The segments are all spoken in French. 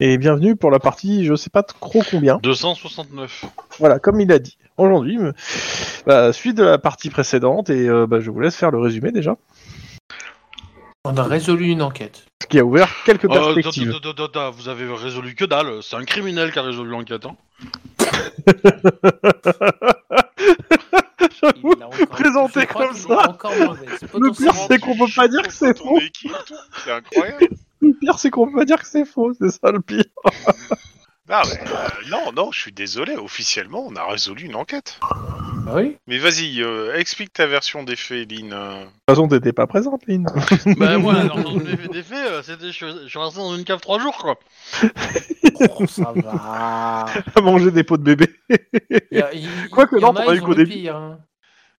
Et bienvenue pour la partie, je sais pas trop combien. 269. Voilà, comme il a dit. Aujourd'hui, bah, suite de la partie précédente, et euh, bah, je vous laisse faire le résumé déjà. On a résolu une enquête. Ce qui a ouvert quelques Euh, perspectives. da- da- da- da- vous avez résolu que dalle, c'est un criminel qui a résolu l'enquête. Hein. J'avoue, Il l'a encore- présenté comme ça. Le pire, c'est qu'on peut pas dire que c'est faux. C'est incroyable. Le pire, c'est qu'on peut pas dire que c'est faux, c'est ça le pire. Ah, mais, euh, non, non, je suis désolé. Officiellement, on a résolu une enquête. Ah oui Mais vas-y, euh, explique ta version des faits, Lynn. euh. De toute façon, t'étais pas présente, Lynn. bah moi, alors, dans les faits, des faits, euh, c'était, je, suis- je suis resté dans une cave trois jours quoi. Oh, ça va. à manger des pots de bébé. Il y a- il- Quoique il y non, en a, t'en as ils eu ont qu'au le début. pire, hein.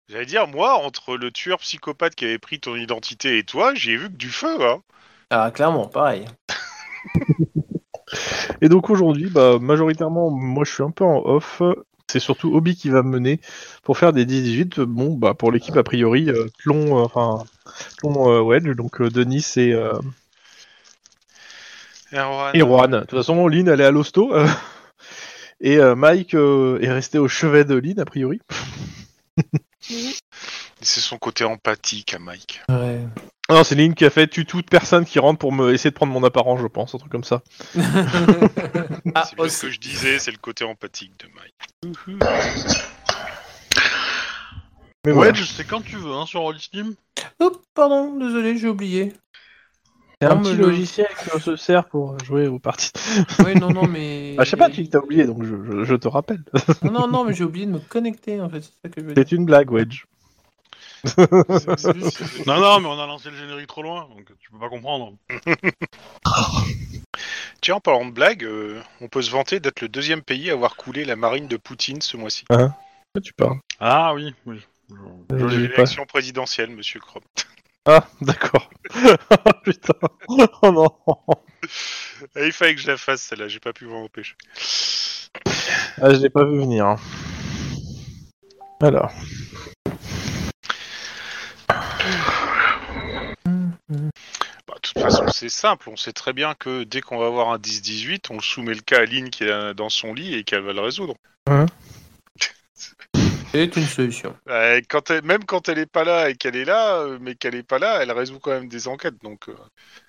J'allais dire, moi, entre le tueur psychopathe qui avait pris ton identité et toi, j'ai vu que du feu, hein. Ah, clairement, pareil. Et donc aujourd'hui, bah, majoritairement, moi je suis un peu en off. C'est surtout Obi qui va me mener pour faire des 10-18. Bon, bah pour l'équipe a priori, euh, Tlon, euh, enfin Tlon euh, Wedge, donc euh, Denis et, euh, Erwan. et Juan. De toute façon, Lynn elle est à l'hosto. euh, et euh, Mike euh, est resté au chevet de Lynn a priori. C'est son côté empathique à Mike. Ouais. Non, c'est Lynn qui a fait tu toute personne qui rentre pour me essayer de prendre mon apparence, je pense, un truc comme ça. ah, c'est ce que je disais, c'est le côté empathique de Mike. Mais Ouais, voilà. c'est quand tu veux, hein, sur Roll Steam. Oh, pardon, désolé, j'ai oublié. c'est un petit le- logiciel qui se sert pour jouer aux parties. Oui, non, non, mais. Ah, je sais pas, tu t'as oublié, donc je, je- je te rappelle. Non, non, non, mais j'ai oublié de me connecter en fait, c'est ça que je veux dire. C'est une blague, Wedge. Non, non, mais on a lancé le générique trop loin, donc tu peux pas comprendre. Tiens, en parlant de blague, euh, on peut se vanter d'être le deuxième pays à avoir coulé la marine de Poutine ce mois-ci. De quoi tu parles Ah oui, oui. Je- Je je- l'ai pas. L'élection présidentielle, monsieur Crom. Ah, d'accord. Putain. Oh non. Ah, Il fallait que je la fasse, celle-là, j'ai pas pu m'en empêcher. Ah, je l'ai pas vu venir. hein. Alors. Bah, de toute façon, c'est simple, on sait très bien que dès qu'on va avoir un 10-18, on soumet le cas à Lynn qui est dans son lit et qu'elle va le résoudre. C'est une solution. Euh, quand elle- même quand elle est pas là et qu'elle est là, euh, mais qu'elle est pas là, elle résout quand même des enquêtes. Donc, euh,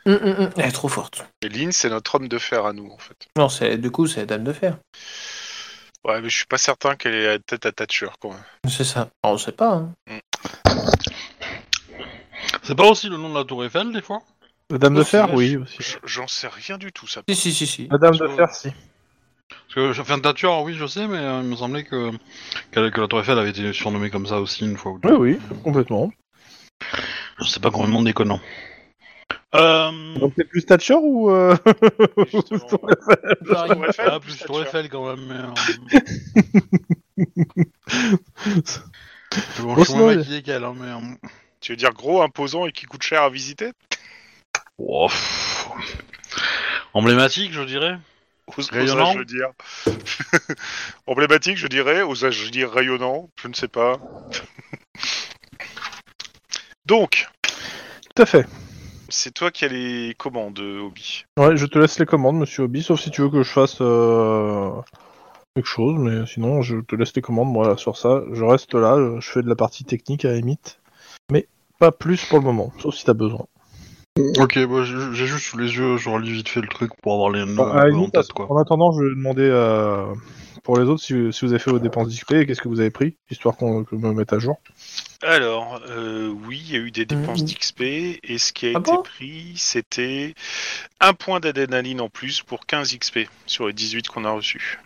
Hum, hum, hum. Elle est trop forte. et Lynn, c'est notre homme de fer à nous, en fait. Non, c'est du coup, c'est la dame de fer. Ouais, mais je suis pas certain qu'elle est tête à Thatcher, quand même. C'est ça. On sait pas. Hein. C'est pas aussi le nom de la Tour Eiffel, des fois La Dame de Fer, oui, aussi. J'en sais rien du tout, ça. Si, si, si, si. La Dame de Fer, si. Parce que, enfin, Thatcher, oui, je sais, mais euh, il me semblait que, que, que la Tour Eiffel avait été surnommée comme ça aussi une fois ou deux. Oui, oui, complètement. Je sais pas complètement déconnant. Euh... Donc c'est plus Thatcher ou... Euh... Justement. Tour Eiffel Pareil. Tour Eiffel, Ah, plus Tour Thatcher. Eiffel quand même, mais... Euh... bon, Bon, je suis moins maquillé qu'elle, hein, mais... euh, Tu veux dire gros, imposant et qui coûte cher à visiter oh, pff. Emblématique, je dirais. Ose- Rayonnant Osage-je dire. Emblématique, je dirais. Osage-je dire rayonnant Je ne sais pas. Donc, Tout à fait. c'est toi qui as les commandes, Obi. Ouais, je te laisse les commandes, monsieur Obi, sauf si tu veux que je fasse euh, quelque chose, mais sinon, je te laisse les commandes, moi, sur ça. Je reste là, je fais de la partie technique à la limite, pas plus pour le moment, sauf si t'as besoin. Ok, bah, j'ai j'ai juste sous les yeux, je relis vite fait le truc pour avoir les noms la en tête, quoi. En attendant, je vais demander euh, pour les autres si, si vous avez fait vos dépenses d'XP et qu'est-ce que vous avez pris, histoire qu'on que me mette à jour. Alors, euh, oui, il y a eu des dépenses Mhm. d'XP, et ce qui a Ah été bon pris, c'était un point d'adrénaline en plus pour 15 XP sur les 18 qu'on a reçus.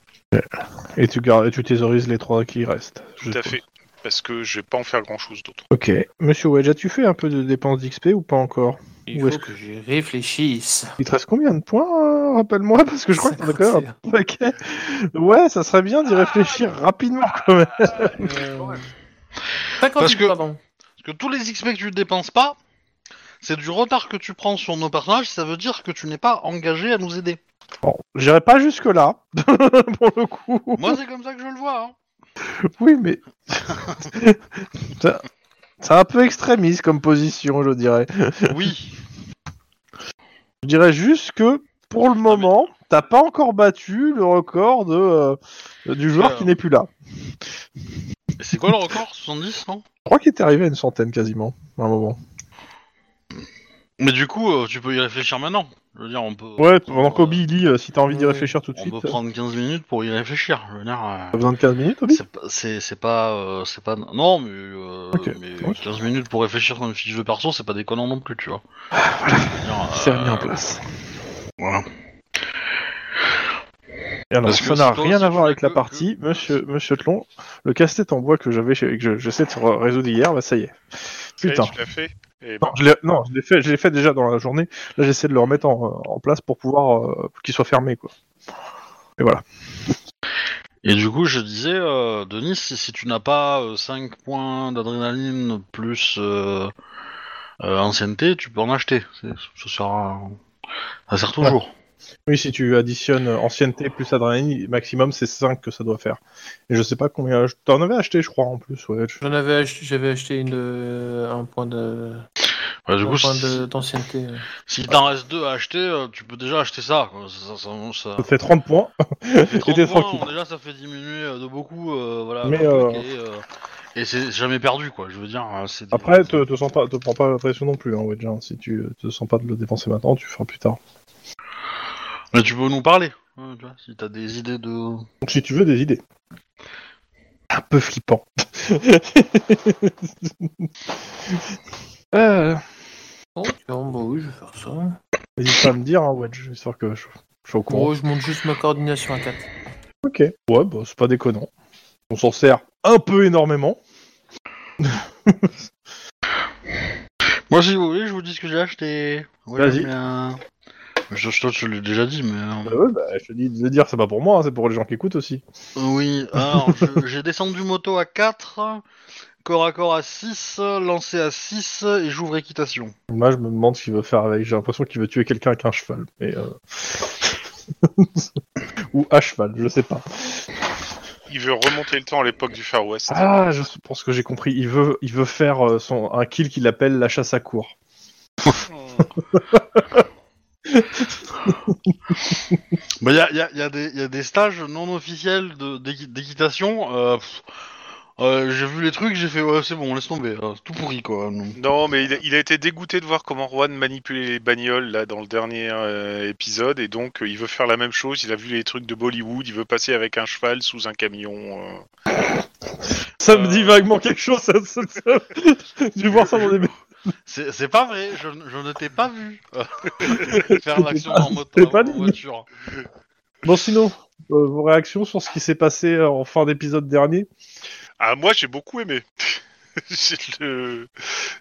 Et tu, gar- et tu thésaurises les trois qui restent. Tout à fait. Parce que je vais pas en faire grand chose d'autre. Ok. Monsieur Wedge, as-tu fait un peu de dépenses d'XP ou pas encore Il est-ce faut que j'y réfléchisse. Il te reste combien de points, euh, rappelle-moi, parce que je crois que t'en as quand même un paquet. Ouais, ça serait bien d'y réfléchir rapidement quand même. Euh... 58, Parce que- pardon. Parce que tous les XP que tu dépenses pas, c'est du retard que tu prends sur nos personnages, ça veut dire que tu n'es pas engagé à nous aider. Bon, j'irai pas jusque là, pour le coup. Moi, c'est comme ça que je le vois. Hein. Oui, mais c'est un peu extrémiste comme position, je dirais. Oui. Je dirais juste que pour le moment, t'as pas encore battu le record de euh, du joueur qui n'est plus là. C'est quoi le record 70, non? Je crois qu'il était arrivé à une centaine quasiment à un moment. Mais du coup, euh, tu peux y réfléchir maintenant. Je veux dire, on peut. Ouais, on peut, pendant euh, qu'Obi lit, euh, si t'as envie d'y réfléchir tout de On suite, peut euh, prendre 15 minutes pour y réfléchir. Je veux dire. euh, t'as besoin de 15 minutes, Obi C'est pas, c'est, c'est pas, euh, c'est pas, non, mais, euh, Ok. mais Ouais. 15 minutes pour réfléchir sur une fiche de perso, c'est pas déconnant non plus, tu vois. Je veux dire, C'est remis en place. Voilà. Et alors, Parce que ça n'a si toi rien à tu voir avec la que- partie, monsieur, monsieur Tlon. Le casse-tête en bois que j'avais, chez- que je- j'essaie de résoudre hier, bah ça y est. Ça y est, Putain. tu l'as fait Non, ben, je l'ai, non, je l'ai fait, je l'ai fait déjà dans la journée. Là, j'essaie de le remettre en, en place pour pouvoir euh, qu'il soit fermé, quoi. Et voilà. Et du coup, je disais, euh, Denis, si, si tu n'as pas 5 points d'adrénaline plus euh, euh, ancienneté, tu peux en acheter. Ça sera, ça sert toujours. Oui, si tu additionnes ancienneté plus adrénaline, maximum c'est 5 que ça doit faire. Et je sais pas combien. T'en avais acheté, je crois, en plus, ouais. Je- J'en avais acheté, j'avais acheté une, euh, un point de, Ouais, du un coup, point si, d'ancienneté. s'il t'en reste deux à acheter, euh, tu peux déjà acheter ça. quoi. Ça, ça, ça- ça- Ça te fait 30 points. Les 30 Et t'es points, tranquille. bon, déjà, ça fait diminuer euh, de beaucoup, euh, voilà. Mais, euh, Et, c'est jamais perdu, quoi. Je veux dire, des- Après, te, te, sens pas, te prends pas la pression non plus, hein, Wedge. hein. Si tu te sens pas de le dépenser maintenant, tu feras plus tard. Mais tu peux nous parler. hein, tu vois, si t'as des idées de. Donc, si tu veux des idées. Un peu flippant. euh, bon, bah oui, je vais faire ça. N'hésite pas à me dire, hein, Wedge, histoire que je, je sois au courant. Bon, je monte juste ma coordination à 4. Ok. Ouais, bah, c'est pas déconnant. On s'en sert un peu énormément. Moi, si vous voulez, je vous dis ce que j'ai acheté. Ouais, Vas-y. euh, Je, je, je l'ai déjà dit, mais. euh, Bah ouais, bah, je te dis de le dire, c'est pas pour moi, hein, c'est pour les gens qui écoutent aussi. Oui, alors j'ai descendu moto à 4, corps à corps à 6, lancé à 6 et j'ouvre équitation. Moi, je me demande ce qu'il veut faire avec. J'ai l'impression qu'il veut tuer quelqu'un avec un cheval. Mais, euh, Ou à cheval, je sais pas. il veut remonter le temps à l'époque du Far West. Ah, je pense que j'ai compris. Il veut, il veut faire euh, son, un kill qu'il appelle la chasse à court. Il y, a, y, a, y, a des- y a des stages non officiels d'équitation. euh, euh, j'ai vu les trucs, j'ai fait ouais, c'est bon, laisse tomber. euh, c'est tout pourri quoi. Non. Non, mais il a, il a été dégoûté de voir comment Juan manipulait les bagnoles là dans le dernier euh, épisode et donc euh, il veut faire la même chose. Il a vu les trucs de Bollywood, il veut passer avec un cheval sous un camion. euh. Ça me dit vaguement quelque chose. Ça, ça, ça- J'ai dû voir ça dans des. C'est pas vrai, je, je ne t'ai pas vu faire l'action en moto t'ai pas en dit. voiture. Bon, sinon, euh, vos réactions sur ce qui s'est passé euh, en fin d'épisode dernier? Ah, moi j'ai beaucoup aimé. Le-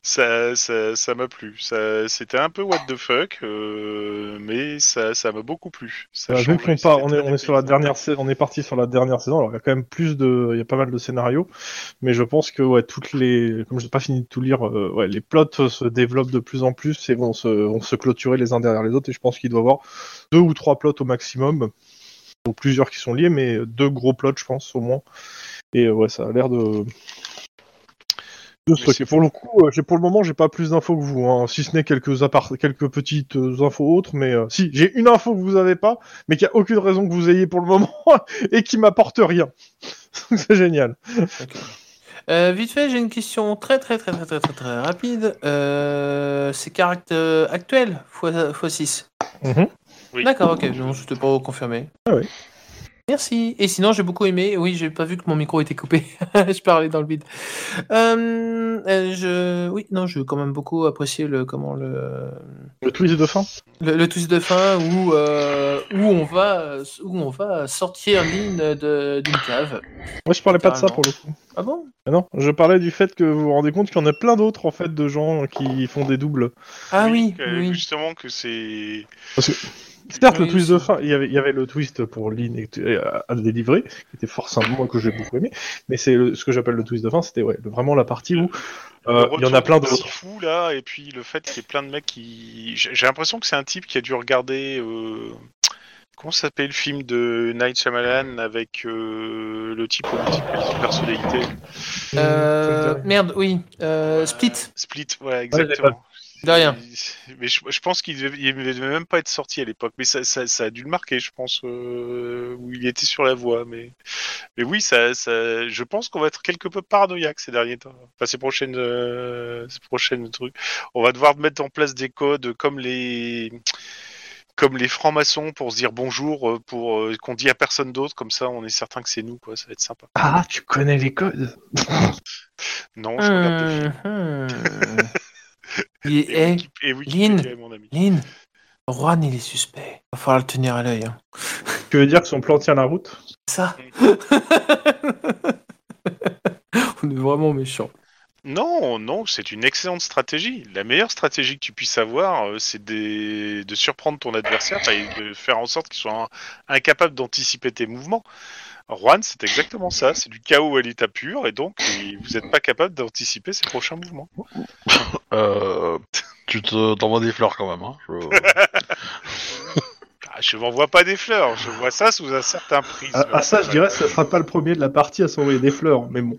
Ça, ça, ça m'a plu. Ça, c'était un peu what the fuck, euh, mais ça, ça m'a beaucoup plu. Ça Vu qu'on part, on est, on est sur la dernière, sa- on est parti sur la dernière saison. Alors il y a quand même plus de, il y a pas mal de scénarios, mais je pense que ouais, toutes les, comme j'ai pas fini de tout lire, euh, ouais, les plots se développent de plus en plus et vont se, vont se clôturer les uns derrière les autres. Et je pense qu'il doit y avoir deux ou trois plots au maximum, donc plusieurs qui sont liés, mais deux gros plots, je pense au moins. Et euh, ouais, ça a l'air de de Pour le coup, euh, j'ai pour le moment, j'ai pas plus d'infos que vous, hein, si ce n'est quelques appart quelques petites euh, infos autres, mais euh, si j'ai une info que vous avez pas, mais qu'il n'y a aucune raison que vous ayez pour le moment et qui m'apporte rien. C'est génial. Euh, vite fait, j'ai une question très très très très très très, très rapide. Euh, c'est caractère actuel x 6 Mhm. Oui. D'accord, ok, non, je te pas confirmé. Ah oui. Merci. Et sinon, j'ai beaucoup aimé. Oui, j'ai pas vu que mon micro était coupé. je parlais dans le vide. Euh, euh, je, oui, non, j'ai quand même beaucoup apprécié le comment le Le twist de fin? le, le twist de fin où euh, où on va où on va sortir de d'une cave. Moi, je parlais pas de ça pour le coup. Ah bon? Ah non, je parlais du fait que vous vous rendez compte qu'il y en a plein d'autres en fait de gens qui font des doubles. Ah oui, oui. Justement que c'est. Certes, le twist de fin, il y avait, il y avait le twist pour Lynn à, délivrer, qui était fort sympa, moi que j'ai beaucoup aimé. Mais c'est ce que j'appelle le twist de fin, c'était ouais, vraiment la partie où euh, il y en a plein d'autres. fou là, et puis le fait qu'il y ait plein de mecs qui. J'ai l'impression que c'est un type qui a dû regarder. Euh... Comment s'appelle le film de Night Shyamalan avec euh, le type aux multiples personnalités Euh, merde, oui. Euh, Split. Split, voilà, exactement. De rien. Mais je, je pense qu'il devait, il devait même pas être sorti à l'époque. Mais ça, ça, ça a dû le marquer, je pense, euh, où il était sur la voie. Mais, mais oui, ça, ça, je pense qu'on va être quelque peu paranoïaque ces derniers temps. Enfin, ces prochaines, euh, ces prochaines trucs. On va devoir mettre en place des codes comme les, comme les francs-maçons pour se dire bonjour, euh, pour euh, qu'on dit à personne d'autre. Comme ça, on est certain que c'est nous, quoi. Ça va être sympa. Ah, tu connais les codes? Non, je regarde des films. Il est- Et, eh, Wiki- et Wikipédia est mon ami. Lynn, Juan, il est suspect. Va falloir le tenir à l'œil. hein. Tu veux dire que son plan tient la route? Ça. On est vraiment méchants. Non, non, c'est une excellente stratégie. La meilleure stratégie que tu puisses avoir, euh, c'est des- de surprendre ton adversaire et de faire en sorte qu'il soit in- incapable d'anticiper tes mouvements. Juan, c'est exactement ça. C'est du chaos à l'état pur et donc vous n'êtes pas capable d'anticiper ses prochains mouvements. Euh, tu te t'envoies des fleurs quand même. Hein. Je- Ah, je m'envoie pas des fleurs, je vois ça sous un certain prisme. Ah, ah, ça, je dirais, ça sera pas le premier de la partie à s'envoyer des fleurs, mais bon.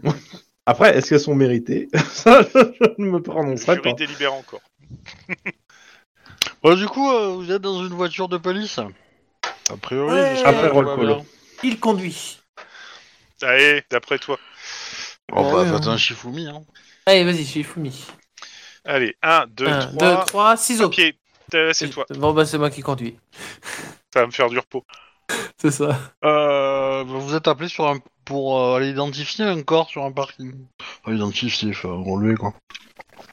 Après, est-ce qu'elles sont méritées? Ça, je ne me Le prononcerai jury pas. délibère encore. Bon, du coup, euh, vous êtes dans une voiture de police? A priori, Ouais. Après roll call. bien. Il conduit. Allez, d'après toi. Oh, bah, Ouais, faites hein. un Shifumi. Hein. Allez, vas-y, je suis Fumi. Allez, 1, 2, 1, 3. 2, 3, ciseaux. Ok, euh, c'est toi. Bon, bah, c'est moi qui conduis. Ça va me faire du repos. C'est ça. Euh, bah, vous êtes appelé sur un... pour euh, aller identifier un corps sur un parking. Enfin, identifier, enfin, relever quoi.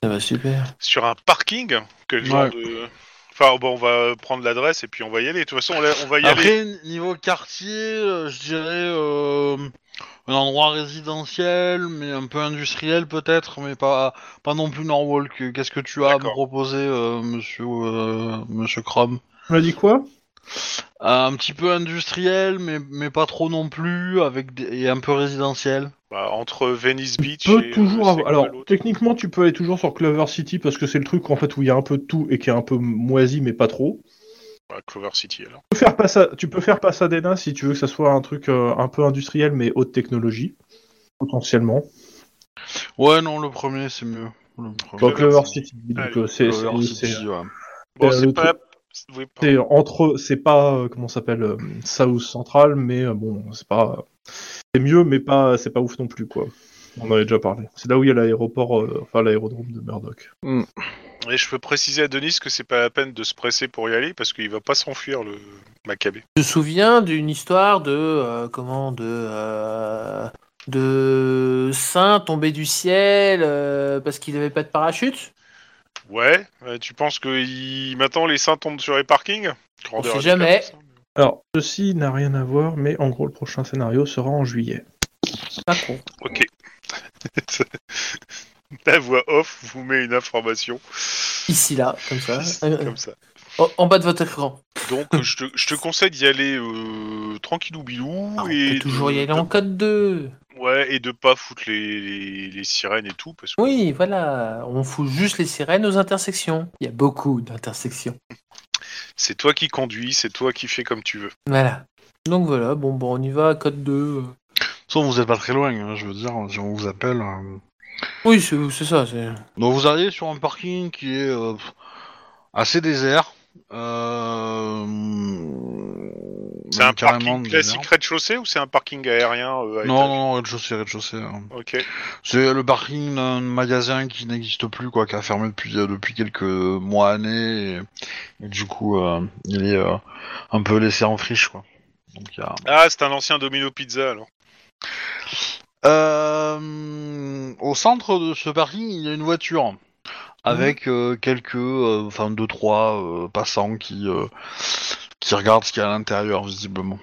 Ça va super. Sur un parking Quel genre Ouais. de. Enfin, bon, on va prendre l'adresse et puis on va y aller. De toute façon, on, la- on va y aller. Après, niveau quartier, euh, je dirais euh, un endroit résidentiel, mais un peu industriel peut-être, mais pas, pas non plus Norwalk. Qu'est-ce que tu as à me D'accord. proposer, euh, monsieur, euh, monsieur Crum Tu m'as dit quoi? Un petit peu industriel, mais, mais pas trop non plus, avec des... et un peu résidentiel. Bah, entre Venice Beach Tu peux et. toujours euh, avoir... c'est quoi Alors, techniquement, tu peux aller toujours sur Clover City parce que c'est le truc en fait où il y a un peu de tout et qui est un peu moisi, mais pas trop. Bah, Clover City alors. Tu peux faire, tu peux faire Pasadena si tu veux que ça soit un truc euh, un peu industriel, mais haute technologie, potentiellement. Ouais, non, le premier, c'est mieux. Le premier. Donc, Clover Clover City. C'est pas. Oui, c'est entre, c'est pas euh, comment ça s'appelle euh, South Central, mais euh, bon, c'est pas, c'est mieux, mais pas, c'est pas ouf non plus quoi. On en avait déjà parlé. C'est là où il y a l'aéroport, euh, enfin l'aérodrome de Murdoch. Et je peux préciser à Denis que c'est pas la peine de se presser pour y aller parce qu'il va pas s'enfuir le Maccabée. Je me souviens d'une histoire de. euh, comment De. euh, de saint tombé du ciel euh, parce qu'il n'avait pas de parachute? Ouais, euh, tu penses que il... maintenant les saints tombent sur les parkings? Grandeur sait à jamais. Alors, ceci n'a rien à voir, mais en gros, le prochain scénario sera en juillet. Pas con. Ok. La voix off vous met une information Ici, là, comme ça. Euh, comme ça. en- en bas de votre écran. Donc euh, je te, je te conseille d'y aller euh, tranquillou bilou Ah, on et peut toujours de, y aller de- en code 2. ouais et de pas foutre les, les, les sirènes et tout parce que Oui, voilà. On fout juste les sirènes aux intersections. Il y a beaucoup d'intersections. C'est toi qui conduis, c'est toi qui fais comme tu veux. Voilà. Donc voilà, bon, bon, on y va, code 2. euh. De toute façon, vous êtes pas très loin, hein, je veux dire, si on vous appelle. euh. Oui, c'est c'est ça. c'est- Donc vous arrivez sur un parking qui est euh, assez désert. Euh... C'est un parking classique rez-de-chaussée ou c'est un parking aérien euh, à Non, non, non, rez-de-chaussée, rez-de-chaussée. hein. Ok. C'est le parking d'un magasin qui n'existe plus, quoi, qui a fermé depuis, euh, depuis quelques mois, années. Et, et du coup, euh, il est euh, un peu laissé en friche, quoi. Donc, il y a... Ah, c'est un ancien Domino Pizza alors. Euh, au centre de ce parking, il y a une voiture avec euh, quelques, euh, enfin deux trois euh, passants qui euh, qui regardent ce qu'il y a à l'intérieur visiblement.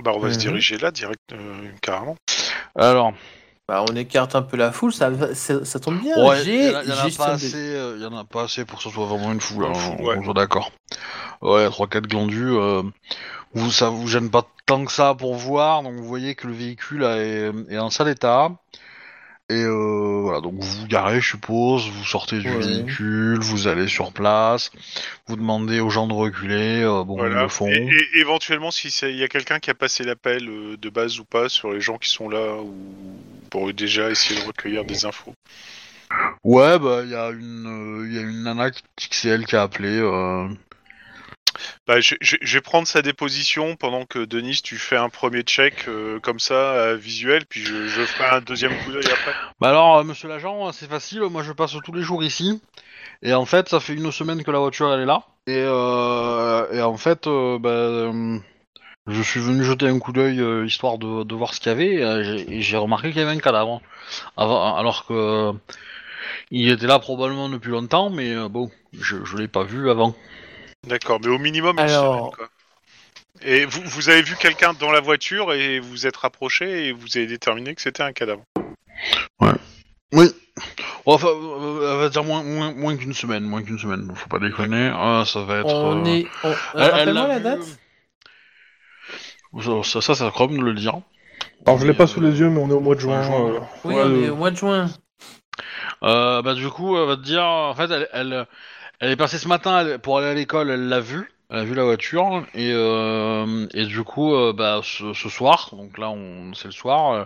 Bah on va se Mhm. diriger là direct euh, carrément. Alors, Bah, on écarte un peu la foule, ça, ça, ça tombe bien. ouais, il J'ai y, il des- assez, il y en a pas assez pour que ce soit vraiment une foule. Hein, on- ouais. on soit d'accord. Ouais, trois quatre glandus. euh, vous ça vous gêne pas tant que ça pour voir, donc vous voyez que le véhicule est en sale état. Et euh, voilà, donc vous vous garez, je suppose, vous sortez du Ouais. véhicule, vous allez sur place, vous demandez aux gens de reculer, euh, bon, ils le font. Et, et éventuellement si c'est- il y a quelqu'un qui a passé l'appel euh, de base ou pas sur les gens qui sont là ou pour déjà essayer de recueillir des infos. Ouais, bah il y a une, euh, il y a une nana qui- XL qui a appelé. Bah, je, vais prendre sa déposition pendant que Denis, tu fais un premier check euh, comme ça, euh, visuel, puis je, je ferai un deuxième coup d'œil après. Bah alors, euh, monsieur l'agent, c'est facile. Moi, je passe tous les jours ici. Et en fait, ça fait une semaine que la voiture elle est là. Et, en fait, bah, je suis venu jeter un coup d'œil histoire de, voir ce qu'il y avait. Et j'ai remarqué qu'il y avait un cadavre. Avant, alors que il était là probablement depuis longtemps, mais bon, je, je l'ai pas vu avant. D'accord, mais au minimum une Alors- semaine, quoi. Et vous, vous avez vu quelqu'un dans la voiture et vous vous êtes rapproché et vous avez déterminé que c'était un cadavre. Oui. Bon, Enfin, euh, elle va dire moins, moins, moins qu'une semaine, moins qu'une semaine. Faut pas déconner. Ah, ça va être. On euh, est. on- euh, elle- l'a vu, date euh, Ça, ça, ça Chrome de le dire. Alors je l'ai pas sous euh, les yeux, mais on est au mois de juin. juin. euh, Oui, ouais, on euh, est au mois de juin. Euh, bah du coup, elle va te dire, en fait, elle, elle, elle est passée ce matin elle- pour aller à l'école, elle l'a vue, elle a vu la voiture, et, euh, et du coup, euh, bah, ce, ce soir, donc là, on, c'est le soir, euh,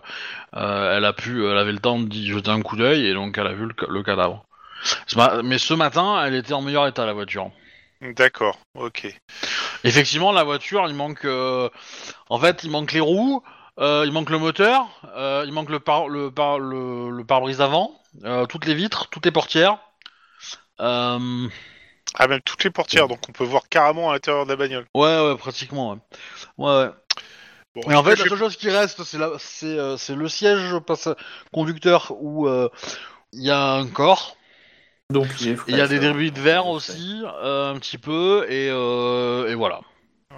euh, elle a pu, elle avait le temps d'y jeter un coup d'œil, et donc elle a vu le, ca- le cadavre. Ce ma- Mais ce matin, elle était en meilleur état, la voiture. D'accord, ok. Effectivement, la voiture, il manque, euh, en fait, il manque les roues, euh, il manque le moteur, euh, il manque le par, le par, le, le pare-brise avant, euh, toutes les vitres, toutes les portières. Euh, Ah, même toutes les portières, donc on peut voir carrément à l'intérieur de la bagnole. ouais, ouais, pratiquement. Ouais. ouais, ouais. Bon, Et en fait, la seule chose qui reste, c'est euh, c'est le siège passe conducteur où euh, il y a un corps. Donc il y a des débris de verre Il est aussi, euh, un petit peu, et, euh, et voilà.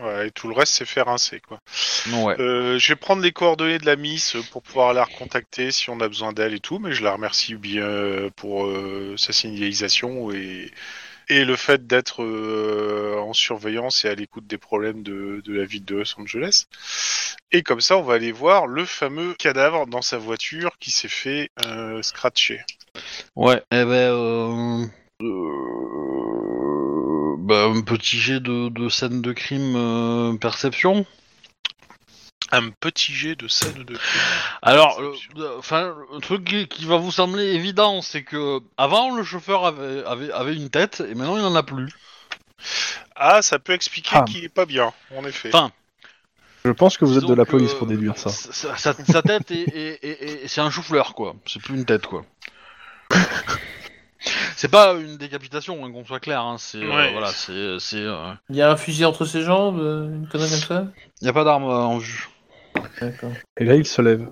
Ouais, et tout le reste, c'est faire rincer, quoi. Non, ouais. Euh, je vais prendre les coordonnées de la Miss pour pouvoir la recontacter si on a besoin d'elle et tout, mais je la remercie bien pour euh, sa signalisation et, et le fait d'être euh, en surveillance et à l'écoute des problèmes de, de la ville de Los Angeles. Et comme ça, on va aller voir le fameux cadavre dans sa voiture qui s'est fait euh, scratcher. Ouais, eh ben, euh, euh, bah, un petit jet de, de scène de crime euh, perception. Un petit jet de scène de crime. Alors, euh, Perception. euh, enfin, un truc qui, qui va vous sembler évident, c'est que avant le chauffeur avait, avait, avait une tête et maintenant il en a plus. Ah, ça peut expliquer Ah. qu'il est pas bien, en effet. Enfin, Je pense que vous êtes de Disons la que, police pour déduire ça. Sa, sa- sa tête est, est- est- est- c'est un chou-fleur quoi. C'est plus une tête quoi. c'est pas une décapitation, hein, qu'on soit clair. Hein. C'est euh, Ouais. voilà, c'est c'est. euh, Il y a un fusil entre ses jambes, euh, une connerie comme ça? Y a pas d'arme euh, en vue. D'accord. Et là, il se lève.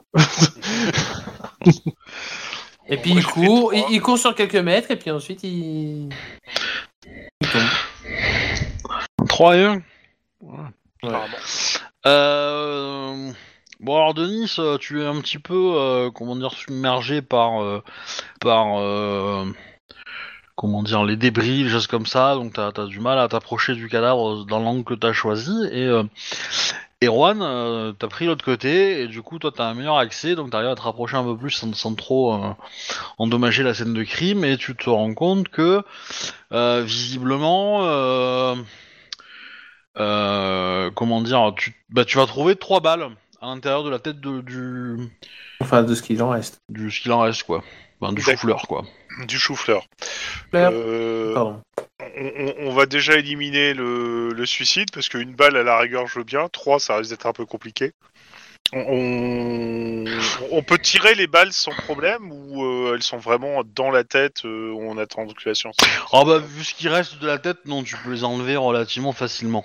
Et puis moi, il j'ai fait court, il, trois. il court sur quelques mètres et puis ensuite il. il tombe. 3 et 1 apparemment. Euh... Bon alors Denis, euh, tu es un petit peu, euh, comment dire, submergé par, euh, par, euh, comment dire, les débris, les choses comme ça, donc t'as as du mal à t'approcher du cadavre dans l'angle que t'as choisi, et euh, Erwan, euh, t'as pris l'autre côté, et du coup toi t'as un meilleur accès, donc t'arrives à te rapprocher un peu plus sans, sans trop euh, endommager la scène de crime, et tu te rends compte que, euh, visiblement, comment dire, tu, bah, tu vas trouver trois balles à l'intérieur de la tête de, du, Enfin, de ce qu'il en reste. du ce qu'il en reste quoi, enfin, du chou-fleur quoi. Du chou-fleur. Euh, on va déjà éliminer le, le suicide parce qu'une balle à la rigueur je veux bien, trois ça risque d'être un peu compliqué. On, on peut tirer les balles sans problème ou euh, elles sont vraiment dans la tête, euh, on attend que la science. Ah bah vu ce qui reste de la tête, non, tu peux les enlever relativement facilement.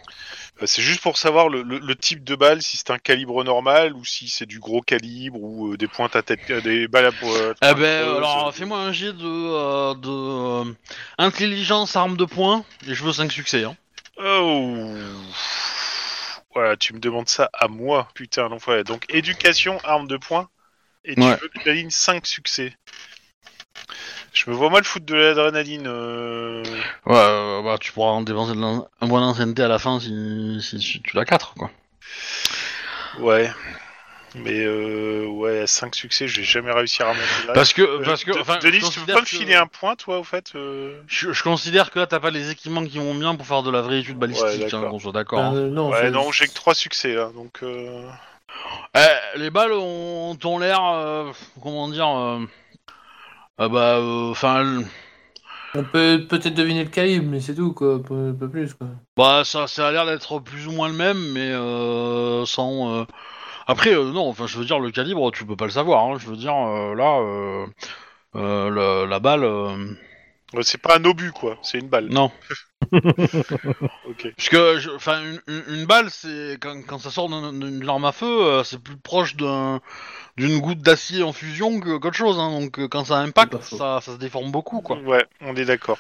Euh, C'est juste pour savoir le, le- le type de balle, si c'est un calibre normal ou si c'est du gros calibre ou euh, des pointes à tête, des balles à pointe. Eh ben alors fais-moi un jet de, de intelligence arme de poing et je veux 5 succès. Hein. Oh. Voilà, tu me demandes ça à moi, putain, l'enfoiré. Donc, éducation, arme de poing, et tu Ouais. veux que j'aligne 5 succès. Je me vois mal foutre de l'adrénaline. euh. Ouais, euh, bah tu pourras en dépenser un point d'ancienneté à la fin si, si, si tu l'as 4 quoi. Ouais. Mais euh, ouais, 5 succès, je vais jamais réussir à monter là. Parce que, Euh, parce que, enfin, Denis, tu veux considère pas me que- filer un point, toi, au fait euh Je, je considère que là t'as pas les équipements qui vont bien pour faire de la vraie étude balistique, Ouais, hein, d'accord. qu'on soit d'accord. hein. Euh, non, Ouais, c'est- non, j'ai que 3 succès, là, donc... Euh... Eh, les balles ont, ont l'air, euh, comment dire, euh, Ah bah, euh, enfin, On peut peut-être deviner le calibre, mais c'est tout, quoi. Pas, plus, quoi. bah, ça, ça a l'air d'être plus ou moins le même, mais euh, sans. Après, euh, non, enfin, je veux dire, le calibre, tu peux pas le savoir. Hein, je veux dire, euh, là, euh, la balle, C'est pas un obus, quoi. C'est une balle. non. Ok. Parce que, je- enfin, une, une- une balle, c'est quand, quand ça sort d'un- d'une arme à feu, euh, c'est plus proche d'un d'une goutte d'acier en fusion que qu'autre chose. Hein, donc, euh, quand ça impacte, pas faux. ça, ça se déforme beaucoup, quoi. Ouais, on est d'accord.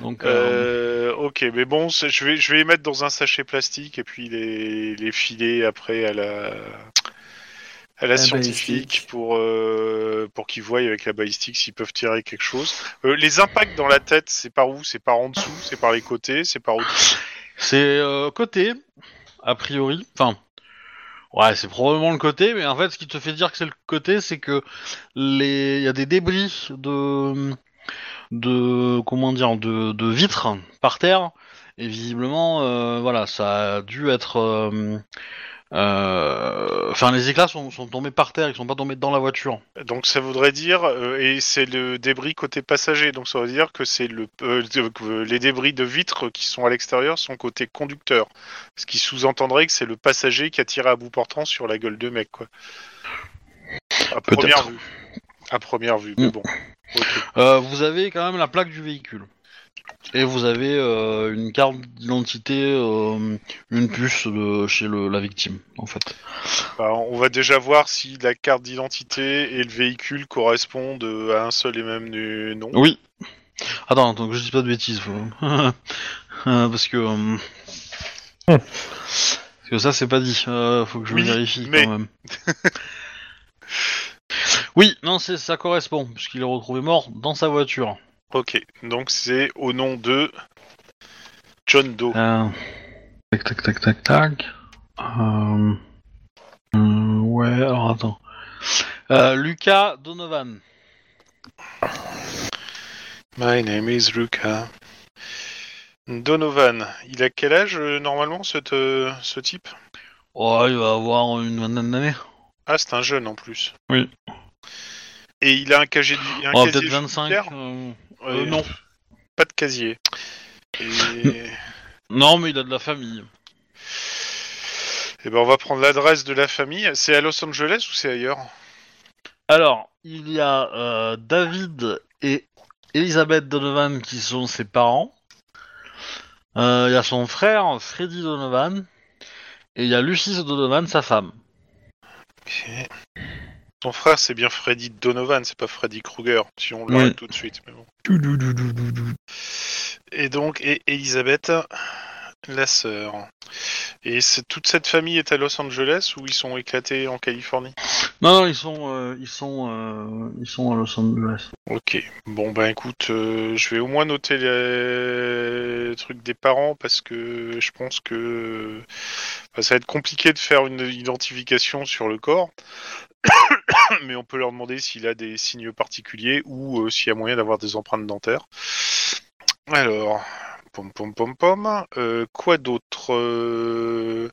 Donc, euh, Euh, ok, mais bon, c'est- je vais, je vais les mettre dans un sachet plastique et puis les, les filer après à la, à la La scientifique balistique. pour, euh, pour qu'ils voient avec la balistique s'ils peuvent tirer quelque chose. Euh, les impacts dans la tête, c'est par où? C'est par en dessous? C'est par les côtés? C'est par au-dessus? C'est euh, côté, a priori. Enfin, ouais, c'est probablement le côté, mais en fait, ce qui te fait dire que c'est le côté, c'est que les, il y a des débris de, de, comment dire, de, de vitres par terre, et visiblement, euh, voilà, ça a dû être, enfin, les éclats sont, sont tombés par terre, ils sont pas tombés dans la voiture. Donc ça voudrait dire, euh, et c'est le débris côté passager, donc ça veut dire que c'est le, euh, les débris de vitres qui sont à l'extérieur sont côté conducteur, ce qui sous-entendrait que c'est le passager qui a tiré à bout portant sur la gueule de mec, quoi. À première vue. À première vue, mais Mm. bon. Euh, vous avez quand même la plaque du véhicule. Et vous avez euh, une carte d'identité, euh, une puce de chez le, la victime, en fait. Bah, on va déjà voir si la carte d'identité et le véhicule correspondent à un seul et même nom. Oui. Attends, attends, que je dis pas de bêtises. faut- Euh, Parce que... euh, Parce que ça, c'est pas dit. Euh, faut que je Oui, vérifie mais- quand même. oui, non, ça correspond, puisqu'il est retrouvé mort dans sa voiture. Ok, donc c'est au nom de John Doe. Euh, Tac, tac, tac, tac, tac. Euh, euh, ouais, alors attends. Euh, Lucas Donovan. My name is Luca. Donovan, il a quel âge euh, normalement ce type? Oh, il va avoir une vingtaine d'années. Ah, c'est un jeune en plus. Oui. Et il a un casier, un Oh, casier peut-être 25. judiciaire euh, Euh, non. Pas de casier. Et... Non, mais il a de la famille. Eh ben, on va prendre l'adresse de la famille. C'est à Los Angeles ou c'est ailleurs? Alors, il y a euh, David et Elisabeth Donovan qui sont ses parents. Il y a son frère Freddy Donovan. Et il y a Lucie Donovan, sa femme. Ok. Ton frère, c'est bien Freddy Donovan, c'est pas Freddy Krueger, si on l'arrête Oui. tout de suite. Mais bon. Et donc, et Elisabeth, la sœur. Et toute cette famille est à Los Angeles ou ils sont éclatés en Californie? Non, non, ils sont, euh, ils sont, euh, ils sont à Los Angeles. Ok. Bon, ben écoute, euh, je vais au moins noter les trucs des parents parce que je pense que enfin, ça va être compliqué de faire une identification sur le corps. Mais on peut leur demander s'il a des signes particuliers ou s'il y a moyen d'avoir des empreintes dentaires. Alors, pom pom pom pom. Euh, quoi d'autre Euh,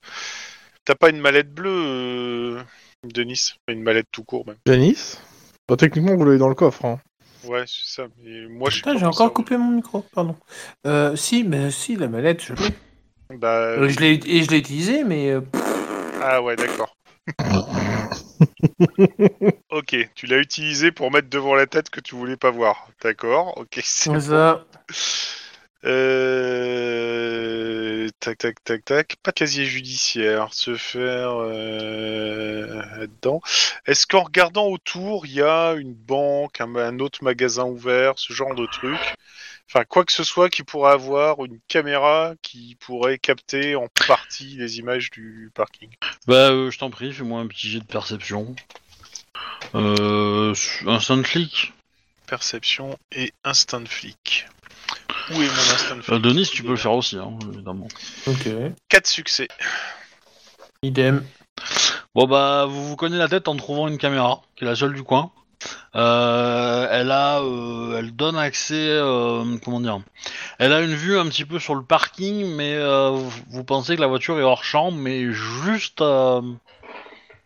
T'as pas une mallette bleue, euh, Denis? Une mallette tout court même. Janice Bah, Techniquement, vous l'avez dans le coffre. Hein. Ouais, c'est ça. Mais moi, je suis Putain, pas j'ai encore ça. coupé mon micro, pardon. Euh, si, mais si, la mallette, je l'ai. Bah, je l'ai et je l'ai utilisée, mais Ah ouais, d'accord. ok, tu l'as utilisé pour mettre devant la tête que tu voulais pas voir. D'accord, ok, c'est bon. Euh... Tac, tac, tac, tac. Pas de casier judiciaire. Se faire euh... là-dedans. Est-ce qu'en regardant autour, il y a une banque, un, autre magasin ouvert, ce genre de truc? Enfin, quoi que ce soit qui pourrait avoir une caméra qui pourrait capter en partie les images du parking? Bah, euh, je t'en prie, fais-moi un petit jet de perception. Euh, un sound. Perception et instant flic. Où est mon instant flic Euh, Denis, tu peux le faire aussi, hein, évidemment. Ok. 4 succès. Idem. Bon bah, vous vous cognez la tête en trouvant une caméra, qui est la seule du coin. Euh, elle a, euh, elle donne accès, euh, comment dire, elle a une vue un petit peu sur le parking, mais euh, vous, pensez que la voiture est hors champ, mais juste, euh,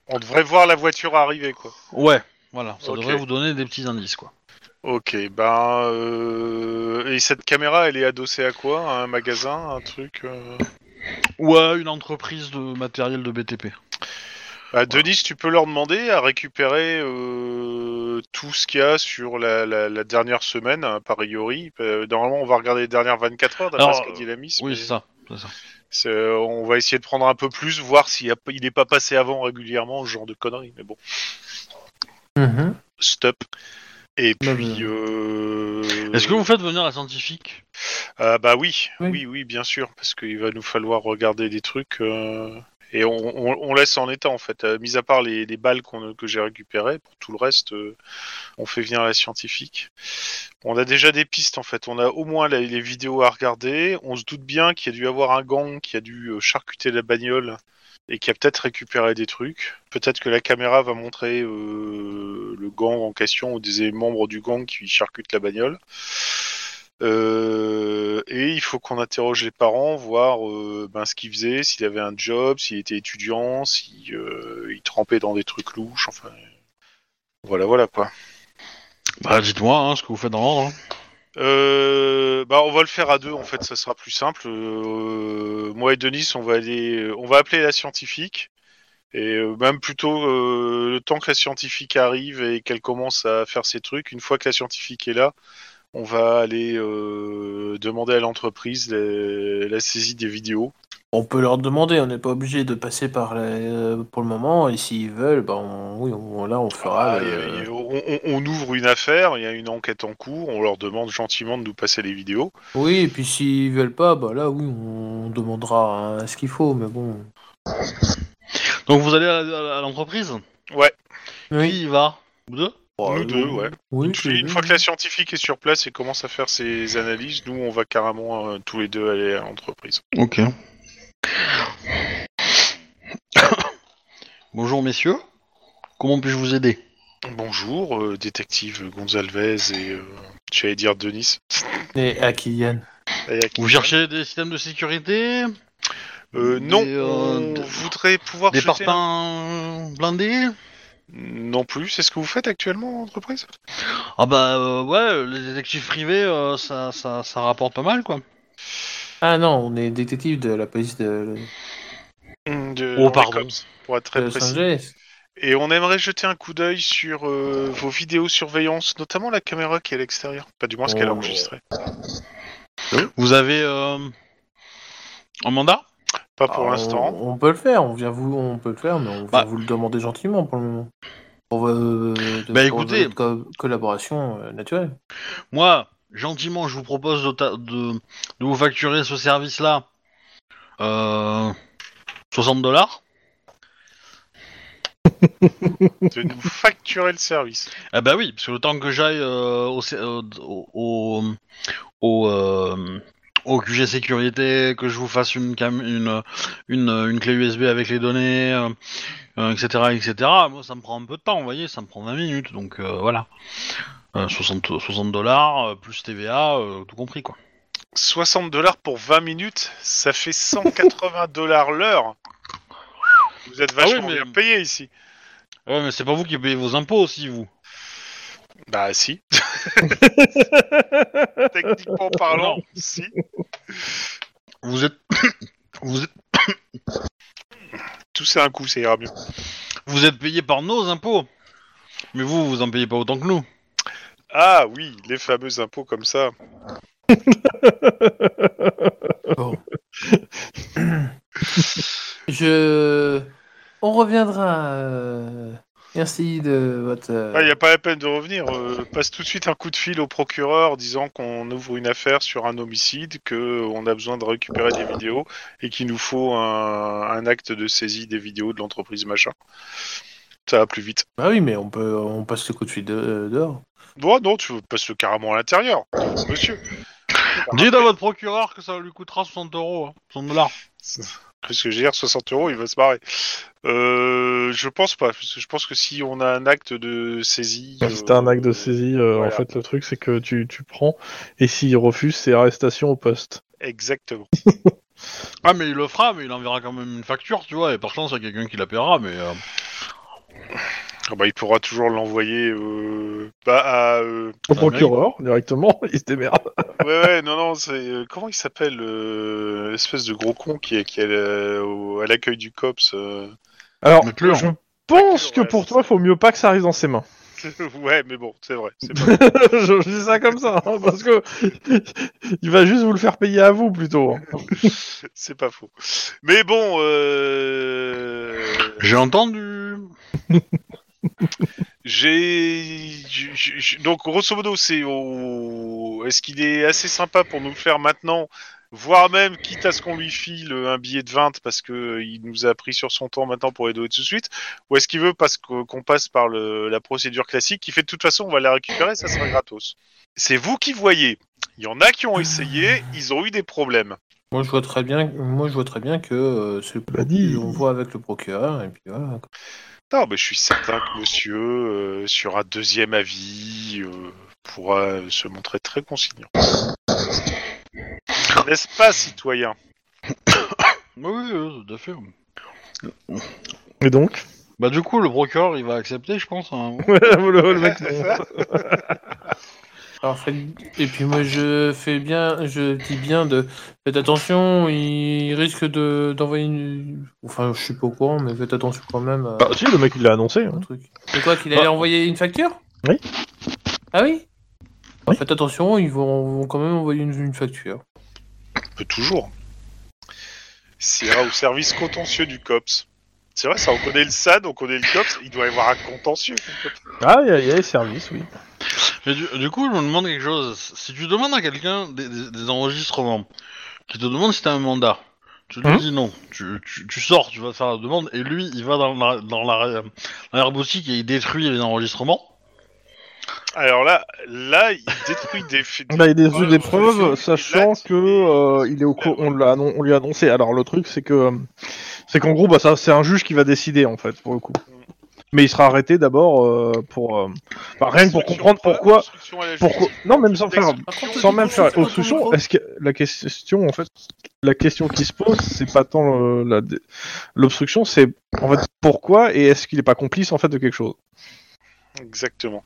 On devrait voir la voiture arriver, quoi. ouais, voilà, ça devrait vous donner des petits indices quoi. Ok, ben... euh, Et cette caméra, elle est adossée à quoi? À un magasin Un truc euh? Ouais, une entreprise de matériel de BTP. Bah, Denis, tu peux leur demander à récupérer euh, tout ce qu'il y a sur la, la- la dernière semaine, a priori. Euh, normalement, on va regarder les dernières 24 heures, d'après Alors, ce qu'a dit la Miss. Oui, mais c'est ça. on va essayer de prendre un peu plus, voir s'il n'est pas passé avant régulièrement, ce genre de conneries. Mais bon, Mhm. stop. Et puis... euh, Est-ce que vous faites venir la scientifique Ah bah oui, Oui. oui, oui, bien sûr, parce qu'il va nous falloir regarder des trucs euh, et on, on- on laisse en état en fait. Euh, mis à part les, les balles qu'on- que j'ai récupérées, pour tout le reste, euh, on fait venir la scientifique. On a déjà des pistes en fait. On a au moins la- les vidéos à regarder. On se doute bien qu'il y a dû avoir un gang qui a dû euh, charcuter la bagnole et qui a peut-être récupéré des trucs. Peut-être que la caméra va montrer euh, le gang en question ou des membres du gang qui charcutent la bagnole. Euh, et il faut qu'on interroge les parents, voir euh, ben, ce qu'il faisait, s'il avait un job, s'il était étudiant, s'il il trempait dans des trucs louches, enfin. Voilà, voilà quoi. Bah, dites-moi hein, ce que vous faites dans l'ordre. hein. Euh, bah, on va le faire à deux, en fait, ça sera plus simple. Euh, moi et Denis, on va aller, on va appeler la scientifique. Et euh, même plutôt le temps que la scientifique arrive et qu'elle commence à faire ses trucs, une fois que la scientifique est là, on va aller demander à l'entreprise la saisie des vidéos. On peut leur demander, on n'est pas obligé de passer par la- euh, pour le moment, et s'ils veulent, bah on- oui, on- là on fera. Ah, le- et on, ouvre une affaire, il y a une enquête en cours, on leur demande gentiment de nous passer les vidéos. Oui, et puis s'ils veulent pas, bah là oui, on demandera hein, ce qu'il faut, mais bon. Donc vous allez à, à- à l'entreprise? Ouais. Oui. Qui y va? Vous deux? Nous deux, ouais. Oui, Une, je- une fois que la scientifique est sur place et commence à faire ses analyses, nous on va carrément euh, tous les deux aller à l'entreprise. Ok. Bonjour messieurs. Comment puis-je vous aider? Bonjour, euh, détective Gonzalez et euh, j'allais dire Denis. Et qui- Vous cherchez des systèmes de sécurité? Euh, non, des, euh, on des- voudrait pouvoir Des jeter un- parpaings blindés? Non plus, c'est ce que vous faites actuellement en entreprise? Ah bah euh, ouais, les détectives privés, euh, ça, ça, ça rapporte pas mal quoi. Ah non, on est détective de la police de, De- Oh, pardon. cops, Pour être de très précis. Et on aimerait jeter un coup d'œil sur euh, vos vidéosurveillance, notamment la caméra qui est à l'extérieur. Pas du moins ce qu'elle a Oh. enregistré. Vous avez euh, un mandat Pas pour Ah, l'instant. On, on peut le faire, on vient vous, on peut le faire, mais on va Bah. vous le demander gentiment pour le moment. Pour, euh, de- Bah, pour écoutez. votre co- collaboration euh, naturelle. Moi, gentiment, je vous propose de, ta- de, de vous facturer ce service-là euh, 60 dollars. De nous facturer le service. Ah bah oui, parce que le temps que j'aille euh, au, sé- euh, au, au, au, euh, au QG sécurité, que je vous fasse une, cam une, une, une clé USB avec les données, euh, euh, etc., etc., moi ça me prend un peu de temps, vous voyez, ça me prend 20 minutes, donc euh, voilà. Euh, 60 60 dollars, euh, plus TVA, euh, tout compris quoi. 60 dollars pour 20 minutes, ça fait 180 dollars l'heure. Vous êtes Ah oui, vachement mais- bien payé ici. Ouais, mais c'est pas vous qui payez vos impôts aussi, vous. Bah si. Techniquement parlant, si. Vous êtes, vous êtes, Tout c'est un coup, ça ira mieux. vous êtes payé par nos impôts. Mais vous, vous en payez pas autant que nous. Ah oui, les fameux impôts comme ça. Bon. Je. On reviendra. euh, Merci de votre. euh, Il n'y a pas la peine de revenir. euh, passe tout de suite un coup de fil au procureur disant qu'on ouvre une affaire sur un homicide, qu'on a besoin de récupérer des vidéos et qu'il nous faut un, un acte de saisie des vidéos de l'entreprise machin. Ça va plus vite. Ah oui, mais on peut, on passe le coup de fil de- euh, dehors. Bon, non, tu passes le carrément à l'intérieur, monsieur. Dites à votre procureur que ça lui coûtera 60 euros, hein, 60 dollars. Qu'est-ce que j'ai dire 60 euros, il va se marrer. Euh, je pense pas. parce que Je pense que si on a un acte de saisie. Si t'as un acte de euh, saisie, euh, voilà. en fait, le truc, c'est que tu, tu prends, et s'il refuse, c'est arrestation au poste. Exactement. Ah, mais il le fera, mais il enverra quand même une facture, tu vois, et par chance, il y a quelqu'un qui la paiera, mais. Ah bah, il pourra toujours l'envoyer euh, bah, à. euh, Au procureur, directement, il se démerde. Ouais, ouais, non, non, c'est. euh, comment il s'appelle euh, L'espèce de gros con qui est, qui est euh, au- à l'accueil du COPS euh? Alors, McClure. je pense que Ouais, pour toi, il faut mieux pas que ça arrive dans ses mains. Ouais, mais bon, c'est vrai. Pas... je, je dis ça comme ça, hein, parce que il va juste vous le faire payer à vous plutôt. hein. c'est pas faux. Mais bon, euh... J'ai entendu. J'ai. Donc, grosso modo, c'est au. Est-ce qu'il est assez sympa pour nous le faire maintenant? Voire même, quitte à ce qu'on lui file un billet de 20 parce que il nous a pris sur son temps maintenant pour les donner tout de suite Ou est-ce qu'il veut parce qu'on passe par le- la procédure classique qui fait de toute façon on va la récupérer, ça sera gratos C'est vous qui voyez. Il y en a qui ont essayé, ils ont eu des problèmes. Moi, je vois très bien, moi, je vois très bien que euh, c'est Bah, dis. on voit avec le procureur et puis voilà. Non, mais je suis certain que monsieur, euh, sur un deuxième avis, euh, pourra se montrer très consignant. N'est-ce pas, citoyen? Oui, oui, tout à fait. Et donc? Bah du coup, le procureur, il va accepter, je pense. hein. le, le mec, non. Alors, faites- Et puis moi, je fais bien, je dis bien de faites attention, il risque de d'envoyer une. Enfin, je suis pas au courant, mais faites attention quand même. À... Bah, si, le mec il l'a annoncé. hein. un truc. C'est quoi qu'il allait Bah. envoyer une facture? Oui. Ah oui? Oui. Faites attention, ils vont, vont quand même envoyer une, une facture. On peut toujours. C'est au service contentieux du COPS. C'est vrai, ça, on connaît le SAD, on connaît le COPS, il doit y avoir un contentieux. Ah, il y, a- il y a les services, oui. Mais du, du coup, je me demande quelque chose. Si tu demandes à quelqu'un des, des- des enregistrements, qui te demande si t'as un mandat, tu lui Mhm. dis non, tu, tu- tu sors, tu vas faire la demande, et lui, il va dans la- dans la- dans l'arrière-boutique et il détruit les enregistrements. Alors là, là, il détruit des faits. Bah, il a des, Ouais, des preuves, sachant Là, que euh, il est au co- on, l'a annon- on lui a annoncé. Alors le truc, c'est que euh, c'est qu'en gros, bah, ça, c'est un juge qui va décider en fait pour le coup. Mais il sera arrêté d'abord euh, pour euh, bah, rien que pour comprendre pourquoi. Non, même sans faire, sans même faire obstruction. Est-ce que la question en fait, la question qui se pose, c'est pas tant euh, l'obstruction, c'est en fait pourquoi et est-ce qu'il est pas complice en fait de quelque chose? Exactement.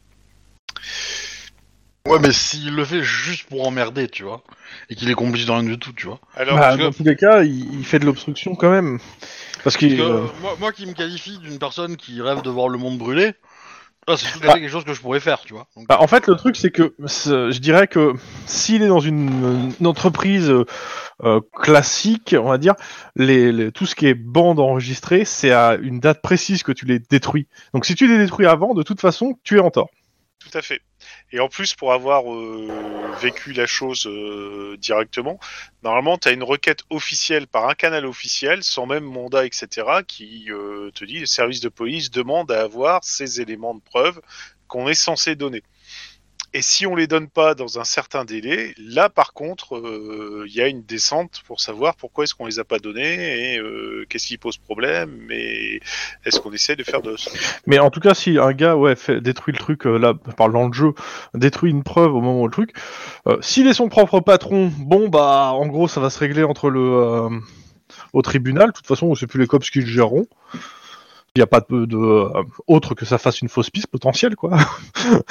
Ouais, mais s'il le fait juste pour emmerder, tu vois, et qu'il est complice dans rien du tout, tu vois. Alors, Bah, dans tous les cas, il, il fait de l'obstruction quand même. Parce que, euh, euh, moi, moi qui me qualifie d'une personne qui rêve de voir le monde brûler, là, c'est tout à Ah. fait quelque chose que je pourrais faire, tu vois. Donc, Bah, en fait, le truc, c'est que je dirais que s'il est dans une, une entreprise euh, euh, classique, on va dire, les, les- tout ce qui est bande enregistrée, c'est à une date précise que tu les détruis. Donc, si tu les détruis avant, de toute façon, tu es en tort. Tout à fait. Et en plus, pour avoir euh, vécu la chose euh, directement, normalement, tu as une requête officielle par un canal officiel, sans même mandat, etc., qui euh, te dit le service de police demande à avoir ces éléments de preuve qu'on est censé donner. Et si on les donne pas dans un certain délai, là par contre, euh, il y a une descente pour savoir pourquoi est-ce qu'on les a pas donnés et euh, qu'est-ce qui pose problème et est-ce qu'on essaie de faire de Mais en tout cas, si un gars ouais, détruit le truc, euh, là, parle dans le jeu, détruit une preuve au moment où le truc, euh, s'il est son propre patron, bon, bah, en gros, ça va se régler entre le. au tribunal. De toute façon, c'est plus les cops qui le géreront. Il n'y a pas de, de euh, autre que ça fasse une fausse piste potentielle, quoi.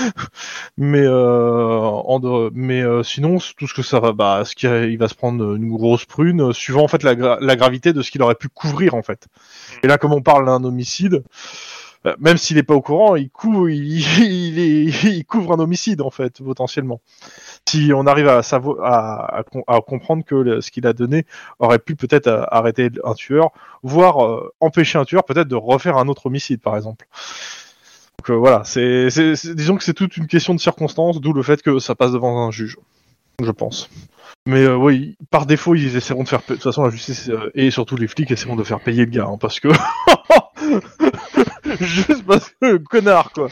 mais euh, en de- mais euh, sinon, tout ce que ça va, bah, ce qui il va se prendre une grosse prune, suivant en fait la, gra- la gravité de ce qu'il aurait pu couvrir en fait. Et là, comme on parle d'un homicide, euh, même s'il n'est pas au courant, il, couvre un homicide en fait potentiellement. Si on arrive à comprendre que ce qu'il a donné aurait pu peut-être euh, arrêter un tueur, voire euh, empêcher un tueur peut-être de refaire un autre homicide par exemple. Donc euh, voilà, disons que c'est toute une question de circonstances, d'où le fait que ça passe devant un juge, je pense. Mais oui, par défaut, ils essaieront de faire. De toute façon, la justice et surtout les flics essaieront de faire payer le gars, hein, parce que juste parce que connard quoi.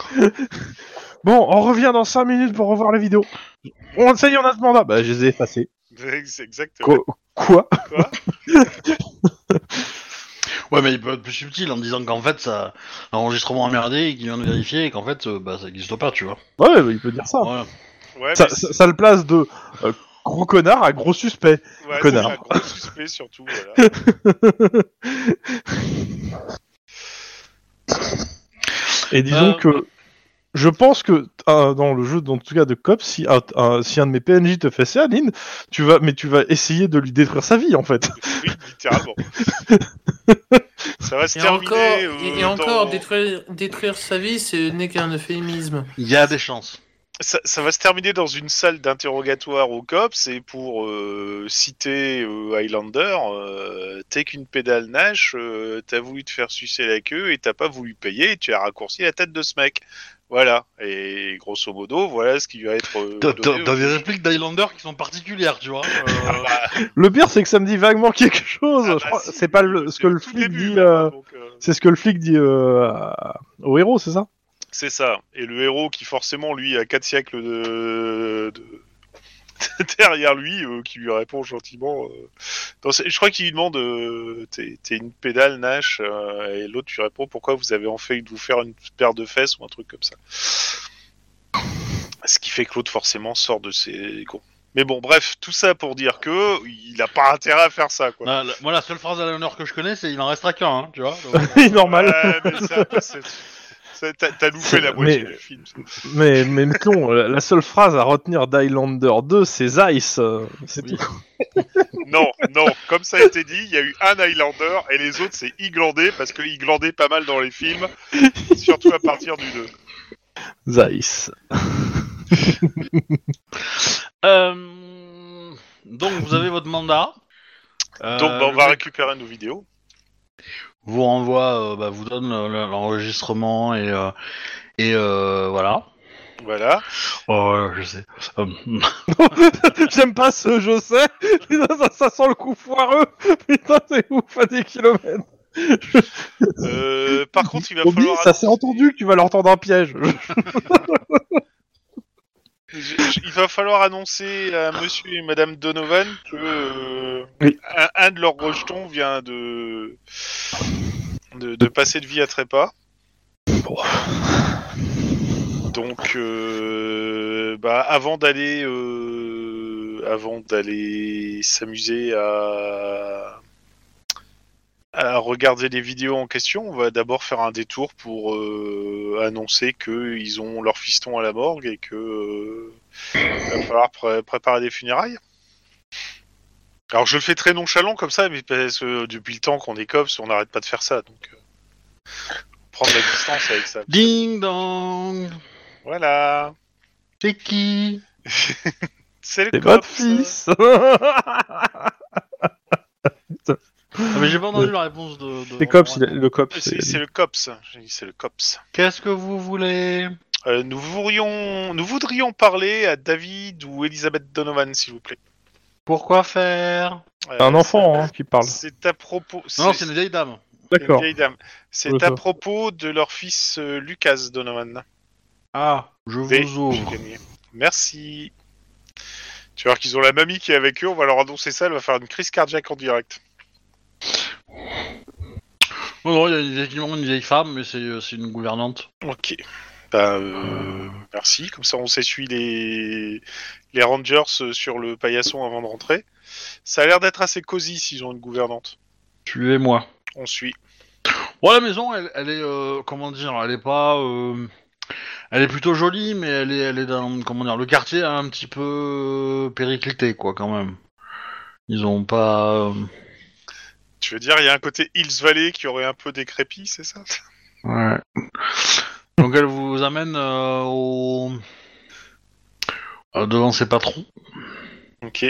Bon, on revient dans 5 minutes pour revoir la vidéo. On ça y est, on a ce mandat. Bah, je les ai effacés. C'est exactement. Quoi, Quoi Ouais, mais il peut être plus subtil en disant qu'en fait, ça, l'enregistrement a merdé et qu'il vient de vérifier et qu'en fait, euh, bah, ça n'existe pas, tu vois. Ouais, bah, il peut dire ça. Voilà. Ouais, Ça, mais ça, ça le place de euh, gros connard à gros suspect. ouais, connard. c'est gros suspect surtout. Voilà. Et disons Euh, que je pense que euh, dans le jeu, dans tout cas de Cops, si un, un- si un de mes PNJ te fait ça, Lynn, tu vas, mais tu vas essayer de lui détruire sa vie en fait. Oui, littéralement. ça va se Et terminer. encore, euh, et, et encore détruire, détruire sa vie, ce n'est qu'un euphémisme. Il y a des chances. Ça, ça va se terminer dans une salle d'interrogatoire au COPS et pour euh, citer euh, Highlander, euh, t'es qu'une pédale Nash, euh, t'as voulu te faire sucer la queue et t'as pas voulu payer et tu as raccourci la tête de ce mec. Voilà. Et grosso modo, voilà ce qui va être. T'as donné t'as au- des répliques d'Highlander qui sont particulières, tu vois. Ah euh, bah, Le pire, c'est que ça me dit vaguement quelque chose. ah bah crois- si, c'est pas le, ce que le flic début, dit. hein, euh, donc, euh, C'est ce que le flic dit euh, au héros, c'est ça? C'est ça. Et le héros qui forcément lui a 4 siècles de, de- derrière lui, euh, qui lui répond gentiment. euh, dans ce- Je crois qu'il lui demande euh, t'es une pédale Nash euh, et l'autre lui répond pourquoi vous avez en fait de vous faire une paire de fesses ou un truc comme ça. Ce qui fait que l'autre forcément sort de ses gonds. Mais bon, bref, tout ça pour dire que il a pas intérêt à faire ça, quoi. la- moi, la seule phrase d'Highlander que je connais, c'est il en restera qu'un, hein, tu vois. donc, Normal. Ouais, mais ça, T'as loupé la moitié Mais- du film. Mais, mais mettons, la la seule phrase à retenir d'Highlander 2, c'est Zeiss. euh, C'est Oui. tout. Non, non, comme ça a été dit, il y a eu un Highlander et les autres c'est Iglandais parce que Iglandais pas mal dans les films, surtout à partir du 2. Zeiss. Euh, donc, vous avez votre mandat. Euh, Donc bah, on va récupérer nos vidéos. Vous renvoie, euh, bah, vous donne le- le- l'enregistrement et euh, et euh, voilà. Voilà. Oh, je sais. J'aime pas ce je sais. Putain, ça, ça sent le coup foireux. Putain, c'est ouf à des kilomètres. Euh, par contre, il va Bobby, falloir. ça s'est entendu que tu vas leur tendre un piège. je- je- Il va falloir annoncer à Monsieur et Madame Donovan que euh, Oui. un, un de leurs rejetons vient de... de de passer de vie à trépas. Bon. Donc, euh, bah, avant d'aller, euh, avant d'aller s'amuser à, à regarder les vidéos en question, on va d'abord faire un détour pour euh, annoncer qu'ils ont leur fiston à la morgue et que euh, il va falloir pré- préparer des funérailles. Alors, je le fais très nonchalant comme ça, mais parce que depuis le temps qu'on est cops, on n'arrête pas de faire ça, donc euh, prendre la distance avec ça. Ding dong. Voilà. C'est qui? C'est le cops. votre fils. ah, Mais j'ai pas entendu la réponse de. de C'est cops, il a- le cops. C'est le cops. J'ai dit c'est le cops. Qu'est-ce que vous voulez? Euh, nous voudrions, nous voudrions parler à David ou Elisabeth Donovan, s'il vous plaît. Pourquoi faire? Euh, C'est un enfant hein, qui parle. C'est à propos. Non, c'est une vieille dame. une D'accord. vieille dame. C'est à propos de leur fils euh, Lucas Donovan. Ah, je vous j'ai ouvre. gagné. Merci. Tu vois qu'ils ont la mamie qui est avec eux. On va leur annoncer ça. Elle va faire une crise cardiaque en direct. Non, non, il y a effectivement une vieille femme, mais c'est euh, c'est une gouvernante. Ok. Euh, merci. Comme ça, on s'essuie les... les Rangers euh, sur le paillasson avant de rentrer. Ça a l'air d'être assez cosy s'ils ont une gouvernante. Suivez-moi. On suit. Bon, la maison, elle, elle est, euh, comment dire, elle est pas, euh, elle est plutôt jolie, mais elle est, elle est dans, comment dire, le quartier est un petit peu périclité, quoi, quand même. Ils ont pas. euh, Tu veux dire, il y a un côté Hills Valley qui aurait un peu décrépit, c'est ça? Ouais. Donc elle vous amène euh, au euh, devant ses patrons. Ok.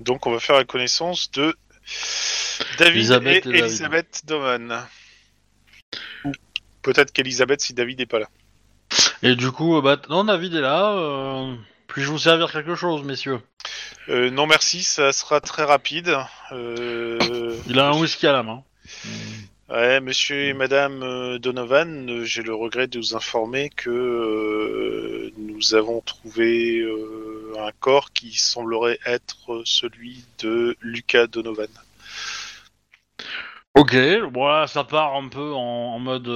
Donc, on va faire la connaissance de David Elisabeth et. Elisabeth Doman. Ou peut-être qu'Elisabeth si David n'est pas là. Et du coup, euh, bah, non, David est là. Puis-je vous servir quelque chose, messieurs Euh, non, merci, ça sera très rapide. Euh, Il a un whisky à la main. Ouais, monsieur et madame euh, Donovan, j'ai le regret de vous informer que euh, nous avons trouvé un corps qui semblerait être celui de Lucas Donovan. Ok, voilà, ça part un peu en, en mode,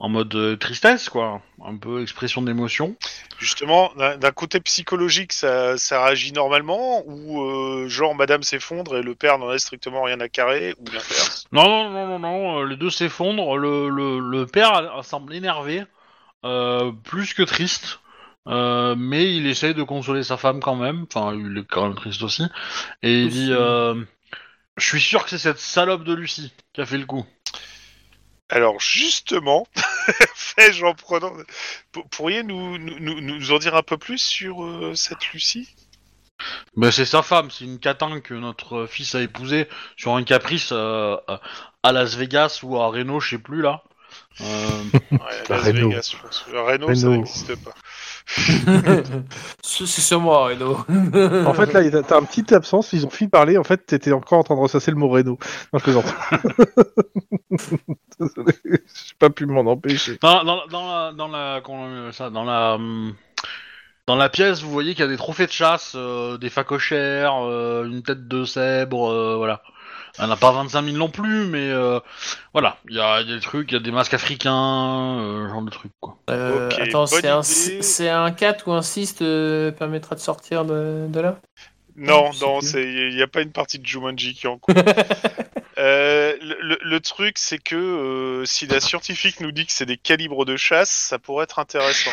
en mode euh, tristesse, quoi, un peu expression d'émotion. Justement, d'un côté psychologique, ça, ça réagit normalement ou euh, genre Madame s'effondre et le père n'en a strictement rien à carrer ou l'inverse? Non, non, non, non, non, euh, les deux s'effondrent. Le, le, le père semble énervé, euh, plus que triste. Euh, mais il essaye de consoler sa femme quand même. Enfin, il est quand même triste aussi. Et il Aussi. dit euh, Je suis sûr que c'est cette salope de Lucie qui a fait le coup. Alors justement, fais-je en prenant... Pour- Pourriez nous, nous, nous- nous en dire un peu plus sur euh, cette Lucie? Ben, c'est sa femme, c'est une catin que notre fils a épousée sur un caprice euh, à Las Vegas ou à Reno, je sais plus là. Euh, Ouais, Las Reno. Vegas, je pense. Reno, ça n'existe pas. C'est sur moi, Reno. En fait, là, il y a- t'as un petit absence, ils ont fini de parler, en fait, t'étais encore en train de ressasser le mot Reno. Non, je plaisante. Désolé, j'ai pas pu m'en empêcher. Dans, dans, dans la, dans la, comment on appelle ça, dans la, hum, dans la pièce, vous voyez qu'il y a des trophées de chasse, euh, des facochères, euh, une tête de zèbre, euh, voilà. Elle n'a pas 25 000 non plus, mais euh, voilà, il y a, il y a des trucs, il y a des masques africains, euh, genre de trucs quoi. Euh, Ok, attends, c'est un, c'est un 4 ou un 6 te permettra de sortir de, de là? Non, non, il n'y a pas une partie de Jumanji qui est en cours. Euh, le, le- le truc, c'est que euh, si la scientifique nous dit que c'est des calibres de chasse, ça pourrait être intéressant.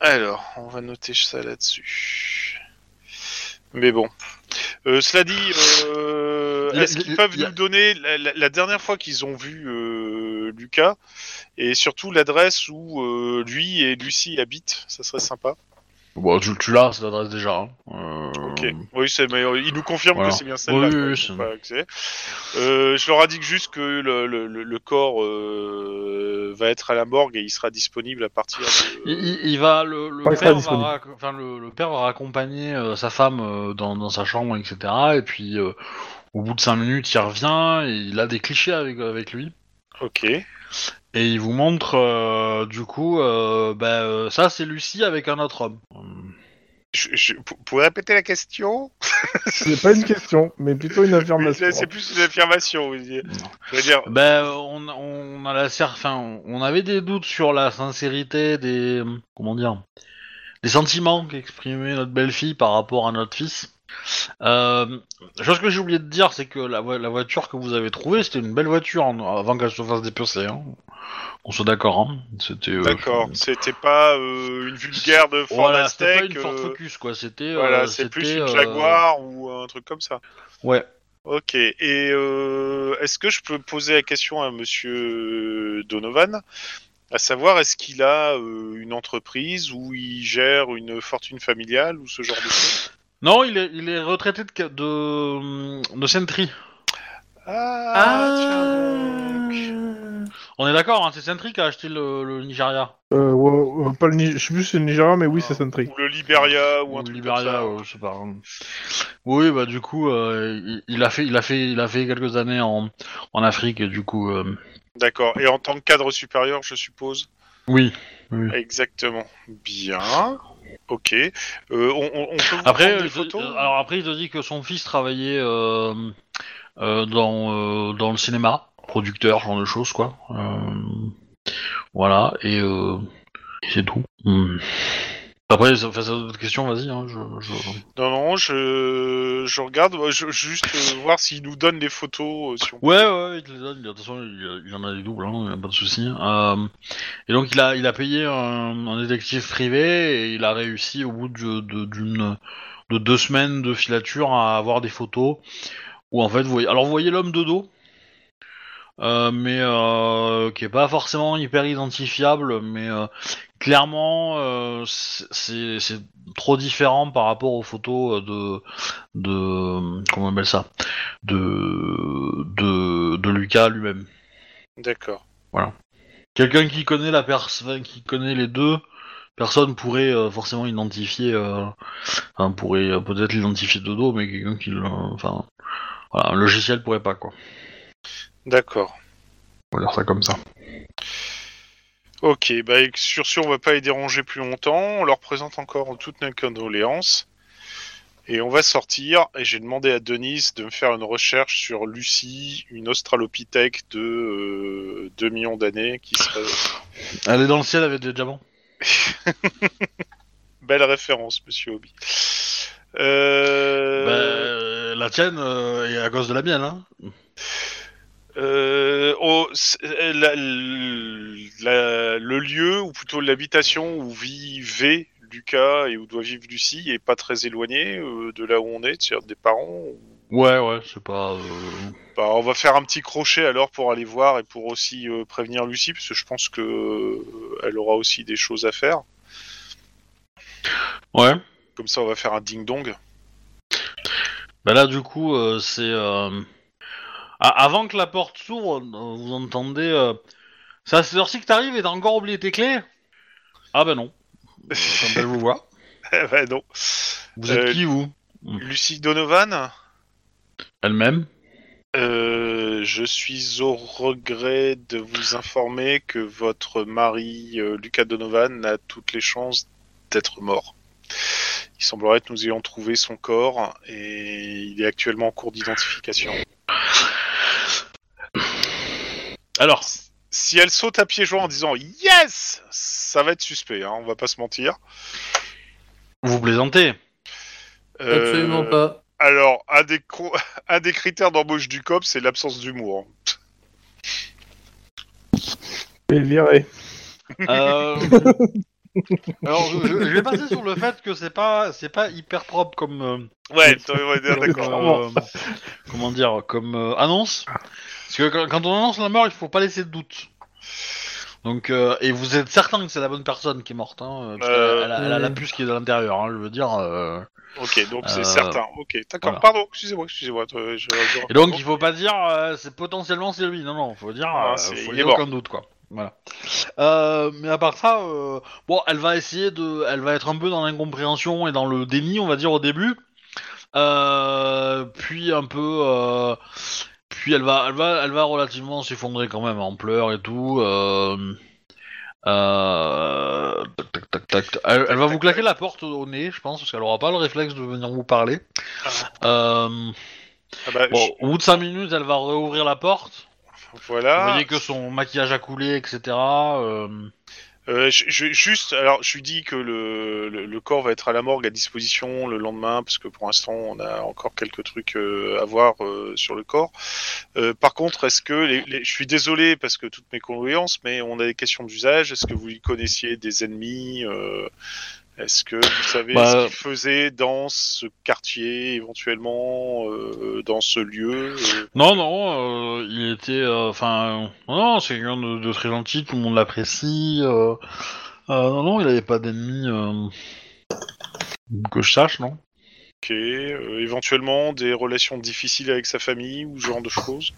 Alors, on va noter ça là-dessus. Mais bon. Euh, cela dit, euh, est-ce qu'ils peuvent nous donner la, la- la dernière fois qu'ils ont vu euh, Lucas et surtout l'adresse où lui et Lucie habitent? Ça serait sympa. Bon, tu, tu l'as, ça t'adresse déjà. hein. Euh, Ok. Oui, c'est mais euh, il nous confirme Voilà. que c'est bien celle-là. Oui, quoi, c'est- pas accès. Euh, je leur indique juste que le, le, le- le corps euh, va être à la morgue et il sera disponible à partir de. Il, il- il va, le, le Ouais, il sera père va, disponible. rac- enfin, le, le père va raccompagner euh, sa femme euh, dans, dans sa chambre, etc. Et puis, euh, au bout de 5 minutes, il revient et il a des clichés avec, avec lui. Ok. Et il vous montre, euh, du coup, euh, bah, euh, ça c'est Lucie avec un autre homme. Je, je, pour, pour répéter la question C'est pas une question, mais plutôt une affirmation. C'est plus une affirmation. vous dites. Je veux dire, Ben, on, on a la enfin, on avait des doutes sur la sincérité des, comment dire, des sentiments qu'exprimait notre belle-fille par rapport à notre fils. Euh, chose que j'ai oublié de dire, c'est que la, vo- la voiture que vous avez trouvée, c'était une belle voiture avant qu'elle se fasse dépecer. Hein. On soit d'accord. Hein. C'était. euh, d'accord. C'était pas euh, une vulgaire de Ford Voilà, c'était pas Aztec, une Ford euh, Focus, quoi. C'était. Voilà, euh, c'est plus c'était, une euh, Jaguar ou un truc comme ça. Ouais. Ok. Et euh, est-ce que je peux poser la question à Monsieur Donovan, à savoir est-ce qu'il a euh, une entreprise ou il gère une fortune familiale ou ce genre de choses? Non, il est, il est retraité de, de, de Sentry. Ah, tiens donc. On est d'accord, hein, c'est Sentry qui a acheté le, le Nigeria. Euh, ouais, ouais, pas le Ni- Je sais plus si c'est le Nigeria, mais oui, c'est Sentry. Ou le Liberia ou un Ou truc Liberia, comme ça. ouais, je sais pas. Oui, bah du coup, euh, il, il a fait, il a fait, il a fait quelques années en, en Afrique, et du coup, euh, D'accord. Et en tant que cadre supérieur, je suppose? Oui. Exactement. Bien. Ok. Euh, on, on, peut vous Après, des photos alors après, il te dit que son fils travaillait euh, euh, dans dans le cinéma, producteur, genre de choses, quoi. Voilà, et, et c'est tout. Hmm. Après, ça fait d'autres questions, vas-y. Hein, je, je... Non, non, je, je regarde, moi, je, juste euh, voir s'il nous donne les photos. euh, si on... Ouais, ouais, il te les donne. De toute façon, il, il en a des doubles, hein, y a pas de souci. Euh, et donc, il a, il a payé un, un détective privé et il a réussi au bout de, de, d'une, de deux semaines de filature à avoir des photos où en fait, vous voyez, alors vous voyez l'homme de dos? Euh, mais euh, qui est pas forcément hyper identifiable, mais euh, clairement c'est- c'est trop différent par rapport aux photos de de comment on appelle ça? De de, de Lucas lui-même. D'accord. Quelqu'un qui connaît la personne, qui connaît les deux, personne pourrait forcément identifier, enfin pourrait peut-être l'identifier de dos, mais quelqu'un qui, enfin, voilà, un logiciel pourrait pas quoi. D'accord. On va dire ça comme ça. Ok, bah sur ce, on va pas les déranger plus longtemps. On leur présente encore toutes nos condoléances. Et on va sortir, et j'ai demandé à Denis de me faire une recherche sur Lucie, une australopithèque de euh, 2 millions d'années, qui serait... Elle est dans le ciel avec des diamants. Belle référence, monsieur Hobby. Euh... Bah, euh, la tienne euh, est à cause de la mienne, hein. Euh, la- la- le lieu, ou plutôt l'habitation où vivait Lucas et où doit vivre Lucie, est pas très éloigné euh, de là où on est, c'est-à-dire des parents. Ouais, ouais, c'est pas. euh, Bah, on va faire un petit crochet alors pour aller voir et pour aussi prévenir Lucie, parce que je pense que elle aura aussi des choses à faire. Ouais. Comme ça, on va faire un ding-dong. Bah là, du coup, c'est. Euh, a- Avant que la porte s'ouvre, euh, vous entendez. euh, C'est à cette heure-ci que t'arrives et t'as encore oublié tes clés? Ah bah non. Elle vous voit. bah non. Vous êtes Euh, qui, vous? Lucie Donovan? Elle-même? Euh, je suis au regret de vous informer que votre mari, Lucas Donovan, a toutes les chances d'être mort. Il semblerait que nous ayons trouvé son corps et il est actuellement en cours d'identification. Alors, Si elle saute à pieds joints en disant Yes Ça va être suspect, hein, on va pas se mentir. vous plaisantez Euh, Absolument pas. Alors, un des, cro- un des critères d'embauche du COP, c'est l'absence d'humour. Et viré. Euh, Alors, je, vais passer sur le fait que c'est pas, c'est pas hyper propre comme. euh, Ouais, t'as- ouais, d'accord. euh, comment dire, comme euh, annonce. Parce que quand, quand on annonce la mort, il faut pas laisser de doute. Donc, euh, et vous êtes certain que c'est la bonne personne qui est morte, hein, parce Euh, qu'elle a, elle a la puce qui est de l'intérieur, hein, je veux dire. euh. Ok, donc c'est Euh, certain. Ok, d'accord. voilà. Pardon, excusez-moi, excusez-moi. euh, je- je- Et donc, il faut pas dire, euh, c'est potentiellement c'est lui. Non, non, faut dire, Ah, euh, c'est- faut il dire est mort. aucun doute, quoi. Voilà. Euh, mais à part ça, euh, bon, elle va essayer de, elle va être un peu dans l'incompréhension et dans le déni, on va dire au début. Euh, puis un peu, puis elle va, elle va, elle va relativement s'effondrer quand même en pleurs et tout. Tac, tac, tac, tac. Elle, elle va vous claquer la porte au nez, je pense, parce qu'elle aura pas le réflexe de venir vous parler. Euh, Ah bah, Bon, au bout de 5 minutes, elle va réouvrir la porte. Voilà. Vous voyez que son maquillage a coulé, etc. euh, Euh, je, je- juste, alors je lui dis que le, le, le corps va être à la morgue à disposition le lendemain, parce que pour l'instant on a encore quelques trucs euh, à voir euh, sur le corps. Par contre, est-ce que, les, les- je suis désolé parce que toutes mes condoléances, mais on a des questions d'usage. Est-ce que vous y connaissiez des ennemis Est-ce que vous savez Bah, ce qu'ils faisaient dans ce quartier, éventuellement euh, dans ce lieu euh, Non, non, euh, il était... Enfin, non, non, c'est quelqu'un de, de très gentil, tout le monde l'apprécie. non, non, il avait pas d'ennemis que je sache, non Ok, éventuellement des relations difficiles avec sa famille ou ce genre de choses?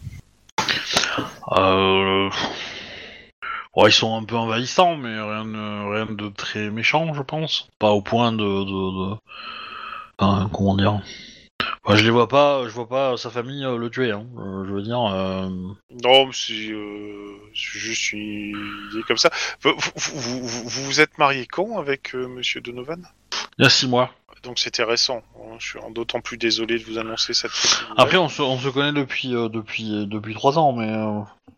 euh... ouais, ils sont un peu envahissants, mais rien de, rien de très méchant, je pense. Pas au point de... de, de- enfin, comment dire Ouais, je les vois pas, je vois pas sa famille euh, le tuer. Hein. Euh, je veux dire, euh, Non, mais c'est juste une idée comme ça. Vous vous, êtes marié quand avec euh, Monsieur Donovan? Il y a six mois. Donc c'était récent. hein. Je suis d'autant plus désolé de vous annoncer cette. Après, on se, on se connaît depuis depuis depuis trois ans, mais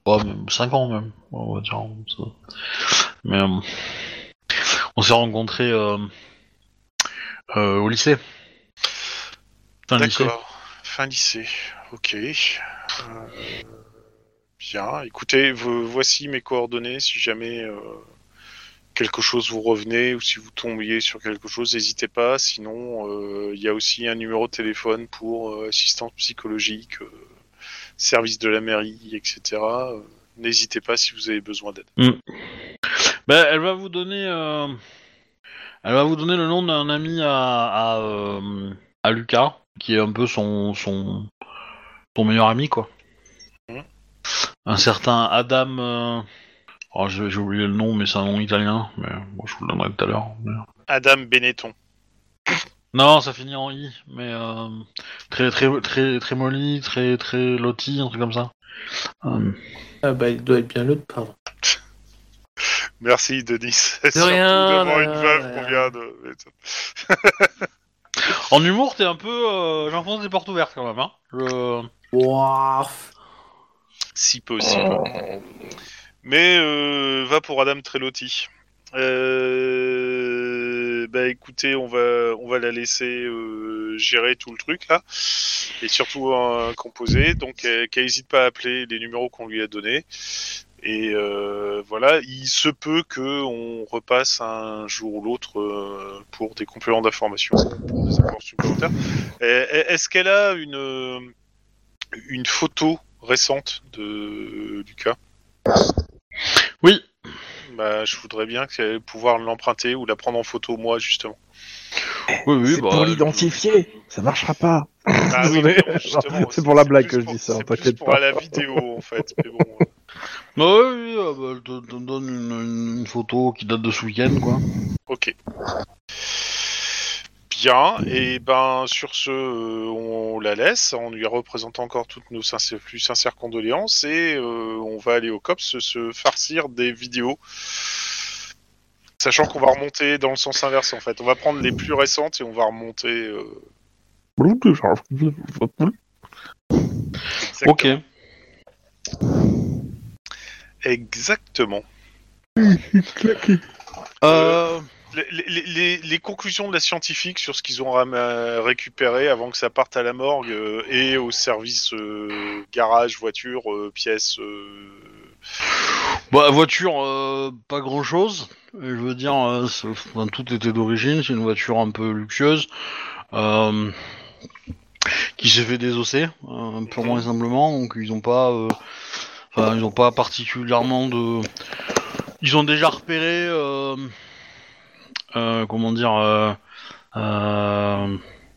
euh, ouais, même cinq ans même, on va dire. euh, s'est rencontrés euh, euh, au lycée. D'accord. Fin lycée. Ok. Euh, bien. Écoutez, vo- voici mes coordonnées. Si jamais euh, quelque chose vous revenez ou si vous tombiez sur quelque chose, n'hésitez pas. Sinon, euh, il y a aussi un numéro de téléphone pour euh, assistance psychologique, euh, service de la mairie, etc. Euh, N'hésitez pas si vous avez besoin d'aide. Ben, elle va vous donner, euh, elle va vous donner le nom d'un ami à à, euh, à Lucas, qui est un peu son son son meilleur ami quoi. Mhm. Un certain Adam. euh, oh, j'ai oublié le nom, mais c'est un nom italien. Mais je vous le donnerai tout à l'heure. mais- Adam Benetton. Non, ça finit en i, mais euh, très très très très molly, très très loti, un truc comme ça. Euh, Ah bah il doit être bien l'autre, pardon. Merci Denis. Surtout rien, devant là, une veuve là. qu'on vient de. En humour, t'es un peu. Euh, J'enfonce des portes ouvertes quand même. Hein. Je-. Si possible. Mais euh, va pour Adam Trelotti. Euh, bah écoutez, on va on va la laisser euh, gérer tout le truc là, et surtout composer. Donc qu'elle n'hésite pas à appeler les numéros qu'on lui a donnés. Et euh, voilà, il se peut que on repasse un jour ou l'autre euh, pour des compléments d'information, Est-ce qu'elle a une une photo récente de Lucas Oui. Bah, je voudrais bien que- pouvoir l'emprunter ou la prendre en photo moi justement. Oui, oui, c'est bah, pour je- l'identifier, ça marchera pas. Ah oui, non, C'est pour la blague que je pour- dis ça, t'inquiète pour pas. la vidéo en fait. Mais bon, euh, Bah oui, oui, euh, bah, elle te, te donne une, une- une photo qui date de ce week-end, quoi. ok. Bien, et ben sur ce, euh, on la laisse en lui représentant encore toutes nos sincères- plus sincères condoléances et euh, on va aller au COPS se farcir des vidéos. Sachant qu'on va remonter dans le sens inverse en fait. On va prendre les plus récentes et on va remonter. euh, Ok. Exactement. Euh, Les, les- les- les conclusions de la scientifique sur ce qu'ils ont récupéré avant que ça parte à la morgue euh, et au service euh, garage, voiture, euh, pièces. euh, bah, voiture, pas grand-chose. Je veux dire, enfin, tout était d'origine. C'est une voiture un peu luxueuse. Qui s'est fait désosser, purement et simplement. Donc ils ont pas, ils ont pas particulièrement de, ils ont déjà repéré, comment dire, euh, euh,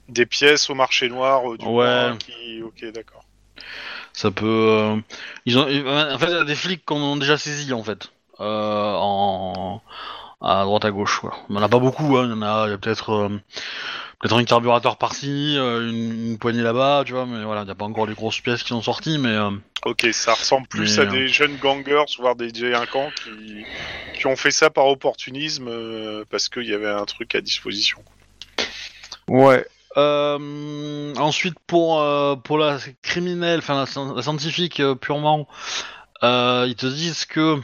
des pièces au marché noir euh, du Ouais. qui. Ok, d'accord. ça peut, euh, ils ont, en fait il y a des flics qu'on ont déjà saisi en fait, euh, en à droite à gauche. Quoi. Il y en a pas beaucoup, hein. il y en a peut-être. Peut-être un carburateur par-ci, euh, une, une poignée là-bas, tu vois, mais voilà, il n'y a pas encore les grosses pièces qui sont sorties, mais euh, Ok, ça ressemble plus Mais, à euh, des jeunes gangers, voire des délinquants qui, qui ont fait ça par opportunisme euh, parce qu'il y avait un truc à disposition. Ouais. Euh, ensuite, pour, euh, pour la criminelle, enfin la, la scientifique euh, purement, euh, ils te disent que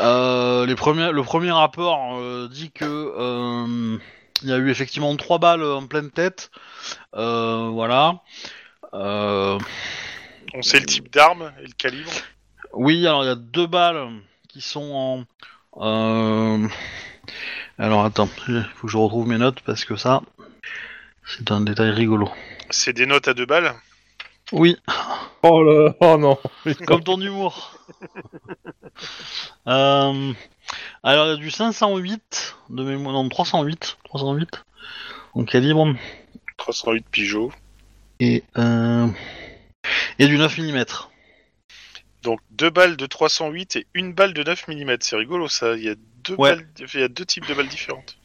euh, les premiers, le premier rapport euh, dit que euh, il y a eu effectivement trois balles en pleine tête. Euh, voilà. Euh, On sait le type d'arme et le calibre. oui, alors il y a deux balles qui sont en. euh, Alors attends, il faut que je retrouve mes notes parce que ça, c'est un détail rigolo. C'est des notes à deux balles. Oui, Oh là, oh non. comme ton humour. Euh, Alors il y a du 508 de mémoire, non 308, 308 en calibre 308 Peugeot. et euh, et du 9 mm. Donc deux balles de 308 et une balle de 9 mm. C'est rigolo ça. Il y a deux Ouais. balles, il y a deux types de balles différentes.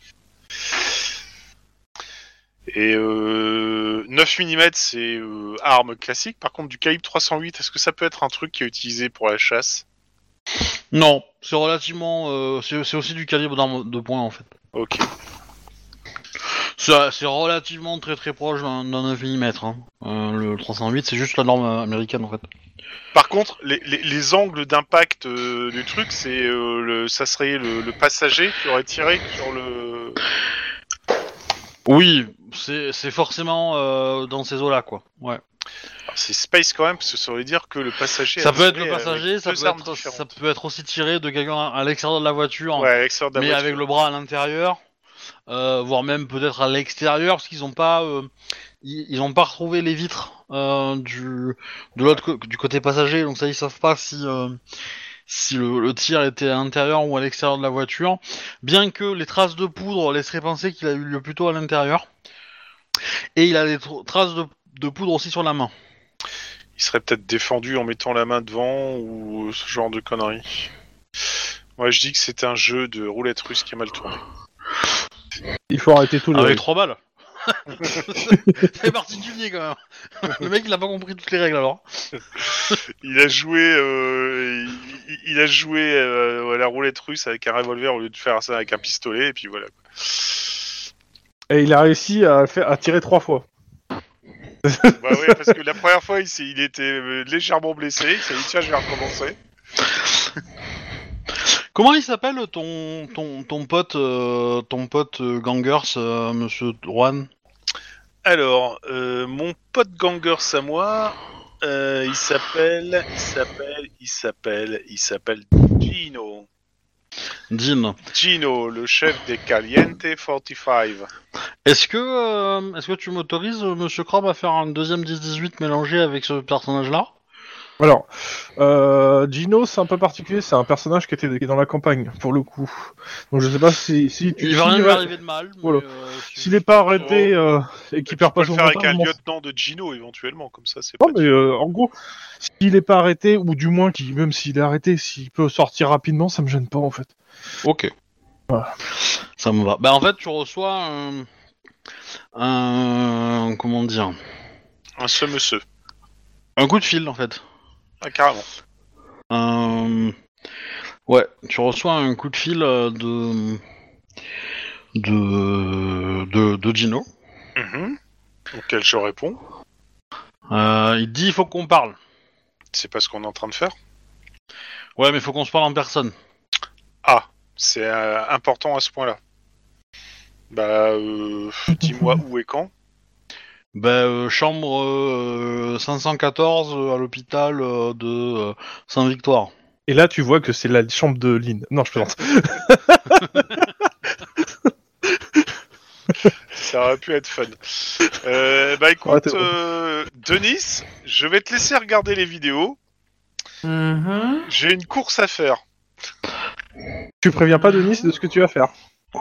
Et euh, 9 mm c'est euh, arme classique. Par contre du calibre 308, est-ce que ça peut être un truc qui est utilisé pour la chasse? Non, c'est relativement, euh, c'est aussi du calibre d'arme de poing en fait. Ok. C'est relativement très très proche d'un d'un 9 mm. Hein. Euh, le 308, c'est juste la norme américaine en fait. Par contre, les, les- les angles d'impact euh, du truc, c'est le, ça serait le, le passager qui aurait tiré sur le. Oui, c'est c'est forcément euh, dans ces eaux-là quoi. Ouais. Alors, C'est space quand même, parce que ça veut dire que le passager. Ça a peut être tiré le avec passager, ça deux peut, armes être, différentes. ça peut être aussi tiré de quelqu'un à, à l'extérieur de la voiture, Ouais, mais avec le bras à l'intérieur, euh, voire même peut-être à l'extérieur, parce qu'ils ont pas, euh, ils, ils ont pas retrouvé les vitres euh, du de l'autre co- du côté passager, donc ça ils savent pas si euh, si le, le tir était à l'intérieur ou à l'extérieur de la voiture, bien que les traces de poudre laisseraient penser qu'il a eu lieu plutôt à l'intérieur, et il a des tr- traces de, de poudre aussi sur la main. Il serait peut-être défendu en mettant la main devant ou ce genre de conneries. Moi, je dis que c'est un jeu de roulette russe qui a mal tourné. Il faut arrêter tout les. Avec trois balles. c'est particulier quand même. Le mec il a pas compris toutes les règles alors. Il a joué, euh, il, il a joué euh, à la roulette russe avec un revolver au lieu de faire ça avec un pistolet, et puis voilà. Et il a réussi à, faire, à tirer trois fois. Bah oui, parce que la première fois, il, était euh, légèrement blessé. Il s'est dit, tiens, je vais recommencer. Comment il s'appelle ton, ton, ton pote, euh, ton pote euh, Gangers, euh, monsieur Juan? Alors, euh, mon pote ganger à moi, euh, il s'appelle, il s'appelle, il s'appelle, il s'appelle Gino. Dean. Gino, le chef des Caliente 45. Est-ce que, euh, est-ce que tu m'autorises, euh, monsieur Crab, à faire un deuxième 10-18 mélangé avec ce personnage-là? Alors, euh, Gino, c'est un peu particulier, c'est un personnage qui était qui est dans la campagne, pour le coup. Donc je sais pas si, si tu... Il va s'il rien va- arriver de mal. Voilà. euh, si- S'il est pas arrêté euh, et qu'il perd pas le son faire avec un lieutenant de Gino éventuellement, comme ça c'est Non, pas. mais euh, en gros, s'il est pas arrêté, ou du moins, même s'il est arrêté, s'il peut sortir rapidement, ça me gêne pas en fait. Ok. Voilà. Ça me va. Bah en fait, tu reçois un, un comment dire, Un semeuseux. un coup de fil en fait. Ah, carrément. Euh, Ouais, tu reçois un coup de fil euh, de de de, de Gino. Mhm. Auquel je réponds. Euh, il dit il faut qu'on parle. C'est pas ce qu'on est en train de faire? Ouais, mais il faut qu'on se parle en personne. Ah, c'est euh, important à ce point-là. Bah, euh, dis-moi où et quand. Ben euh, chambre euh, 514 euh, à l'hôpital euh, de euh, Saint-Victoire. Et là, tu vois que c'est la chambre de Lynn. Non, je plaisante. Ça aurait pu être fun. Euh, bah écoute, euh, Denis, je vais te laisser regarder les vidéos. Mhm. J'ai une course à faire. tu préviens pas Denis de ce que tu vas faire.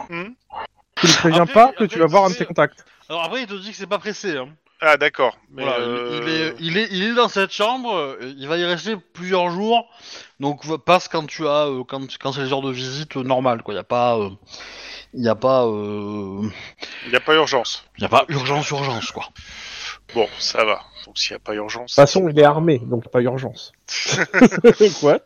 Hmm Tu ne préviens Après, pas que après, tu vas voir un de tes contacts. Alors après il te dit que c'est pas pressé. Hein. Ah d'accord. Mais Voilà, il- euh, il, est, il, est, il est dans cette chambre, euh, il va y rester plusieurs jours, donc va- passe quand tu as euh, quand, quand c'est les heures de visite euh, normales quoi. Il y a pas euh, il y a pas euh, il n'y a pas urgence. il y a pas urgence urgence quoi. Bon, ça va. Donc s'il n'y a pas urgence. De toute façon, il est armé, donc pas urgence. Quoi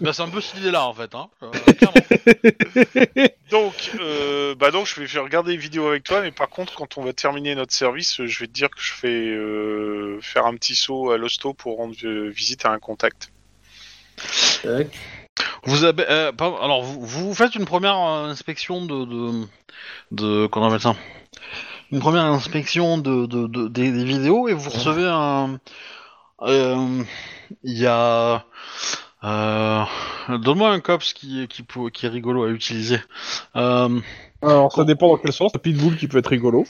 bah, c'est un peu cette idée là en fait. Hein. Euh. Donc, euh, bah donc je vais faire regarder les vidéos avec toi, mais par contre, quand on va terminer notre service, euh, je vais te dire que je fais euh, faire un petit saut à l'hosto pour rendre euh, visite à un contact. Tac. Vous avez euh, alors vous, vous faites une première euh, inspection de de, de comment on appelle ça? Une première inspection de, de, de- des, des vidéos et vous recevez un euh, il y a euh, donne-moi un cops qui qui qui est rigolo à utiliser. Euh, Alors, ça dépend dans quel sens. La pitbull qui peut être rigolo.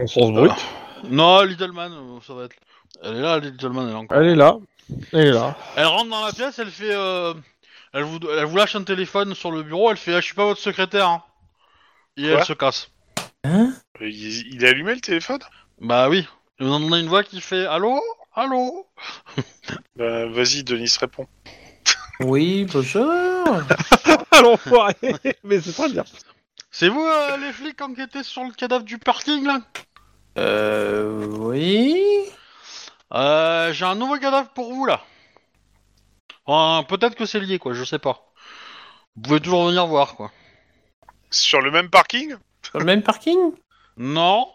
En sens brut. non, Littleman, ça va être. Elle est là, Littleman, elle est encore. Elle est là. Elle est là. Elle rentre dans la pièce, elle fait. euh, elle, vous, elle vous lâche un téléphone sur le bureau, elle fait ah, Je suis pas votre secrétaire. hein. Et Quoi elle se casse. Hein? Il, il a allumé le téléphone? Bah oui. Vous entendez une voix qui fait Allô? Allô? Bah vas-y, Denis, réponds. Oui, bonjour. Ah l'enfoiré Mais c'est très bien. C'est vous euh, les flics enquêtés sur le cadavre du parking là? Euh, oui. euh, J'ai un nouveau cadavre pour vous là. Enfin, Peut-être que c'est lié quoi, je sais pas. Vous pouvez toujours venir voir quoi. Sur le même parking? Sur le même parking? Non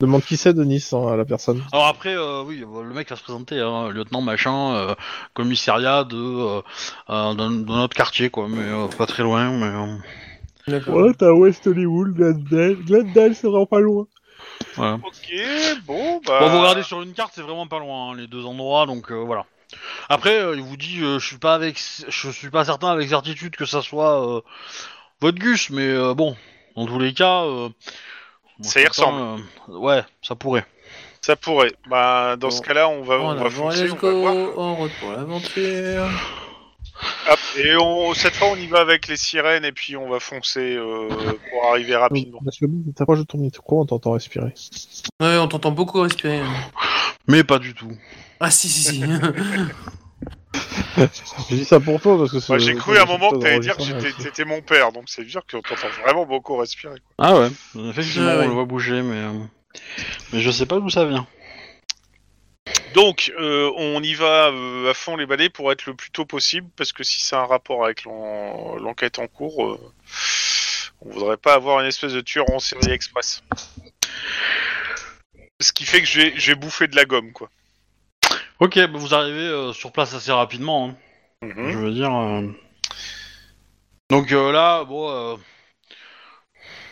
Demande qui c'est Denis hein, à la personne. Alors après, euh, oui, le mec va se présenter, hein, lieutenant machin, euh, commissariat de, euh, euh, d'un- de notre quartier, quoi, mais euh, pas très loin, mais... euh, D'accord. t'as West Hollywood, Glendale. Glendale, c'est vraiment pas loin. voilà. Ok, bon, bah... Bon, vous regardez sur une carte, c'est vraiment pas loin, hein, les deux endroits, donc euh, voilà. Après, euh, il vous dit, euh, je suis pas avec, je suis pas certain avec certitude que ça soit euh, votre Gus, mais euh, bon, dans tous les cas, euh, Ça y ressemble. euh, ouais, ça pourrait. Ça pourrait. Bah, dans Bon. ce cas-là, on va, on va foncer, on va voir. En route pour l'aventure. Hop, et on, cette fois, on y va avec les sirènes et puis on va foncer euh, pour arriver rapidement. Parce que t'approches de ton micro, on t'entend respirer. Ouais, on t'entend beaucoup respirer. Mais pas du tout. Ah si si si. J'ai dit ça pour toi parce que c'est. Moi, j'ai cru à un moment que t'allais dire que t'étais mon père, donc c'est sûr qu'on t'entend vraiment beaucoup respirer. quoi. Ah ouais, effectivement, Ah ouais. on le voit bouger, mais, euh, mais je sais pas d'où ça vient. Donc, euh, on y va euh, à fond les balais pour être le plus tôt possible, parce que si c'est un rapport avec l'en- l'enquête en cours, euh, On voudrait pas avoir une espèce de tueur en série express. Ce qui fait que vais bouffer de la gomme, quoi. Ok, bah, vous arrivez euh, sur place assez rapidement. hein. Mhm. Je veux dire. euh, Donc euh, là, bon, euh,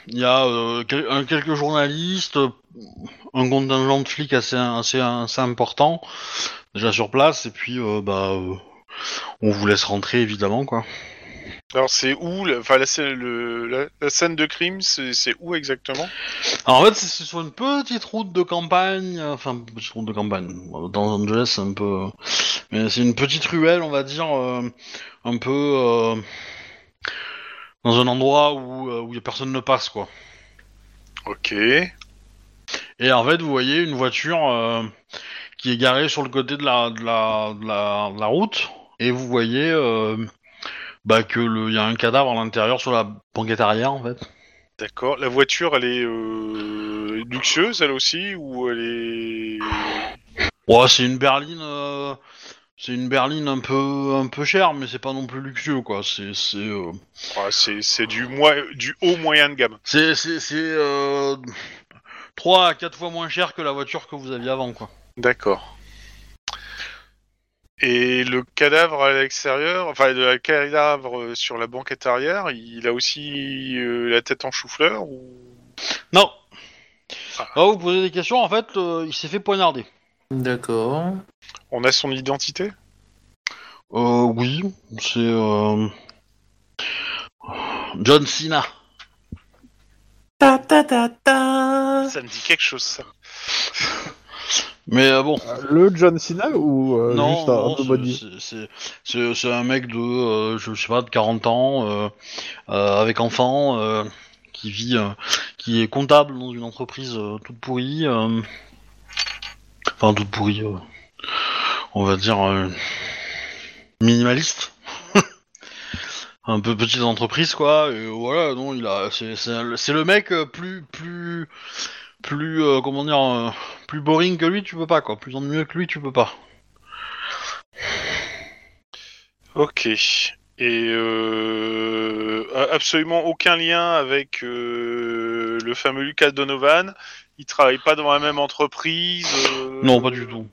il y a euh, quel- un- quelques journalistes, euh, un contingent de flics assez, assez, assez important déjà sur place, et puis euh, bah, euh, on vous laisse rentrer évidemment quoi. Alors c'est où, la- enfin la, scène- le- la, la scène de crime, c'est où exactement? Alors en fait, c'est- sur une petite route de campagne, euh, enfin petite route de campagne. Dans Los Angeles, c'est un peu, mais c'est une petite ruelle, on va dire, euh, un peu euh, dans un endroit où euh, où personne ne passe quoi. Ok. Et en fait, vous voyez une voiture euh, qui est garée sur le côté de la, de la, de la, de la route, et vous voyez euh, bah, que le, y a un cadavre à l'intérieur sur la banquette arrière, en fait. D'accord. La voiture, elle est euh, luxueuse, elle aussi, ou elle est Ouais, c'est une berline, euh, c'est une berline un peu, un peu chère, mais c'est pas non plus luxueux, quoi. C'est, c'est, euh, c'est du, moi, du haut moyen de gamme. c'est, c'est, c'est euh, 3 à 4 fois moins cher que la voiture que vous aviez avant, quoi. D'accord. Et le cadavre à l'extérieur, enfin le cadavre euh, sur la banquette arrière, il a aussi euh, la tête en chou-fleur ou? Non. Ah. Vous posez des questions, en fait, euh, il s'est fait poignarder. D'accord. on a son identité? Euh, oui, c'est euh... John Cena. Ta ta ta ta. Ça me dit quelque chose ça. Mais euh, bon, Le John Cena ou euh, non, juste un, non, un c'est- un mec de, euh, je sais pas, de 40 ans, euh, euh, avec enfant, euh, qui vit, euh, qui est comptable dans une entreprise euh, toute pourrie. euh, Enfin, toute pourrie, euh, on va dire euh, minimaliste. un peu petite entreprise quoi et voilà non il a c'est le mec euh, plus plus plus euh, comment dire euh, plus boring que lui tu peux pas quoi plus ennuyeux que lui tu peux pas Ok. Et euh, absolument aucun lien avec le fameux Lucas Donovan. Il travaille pas dans la même entreprise. non pas du tout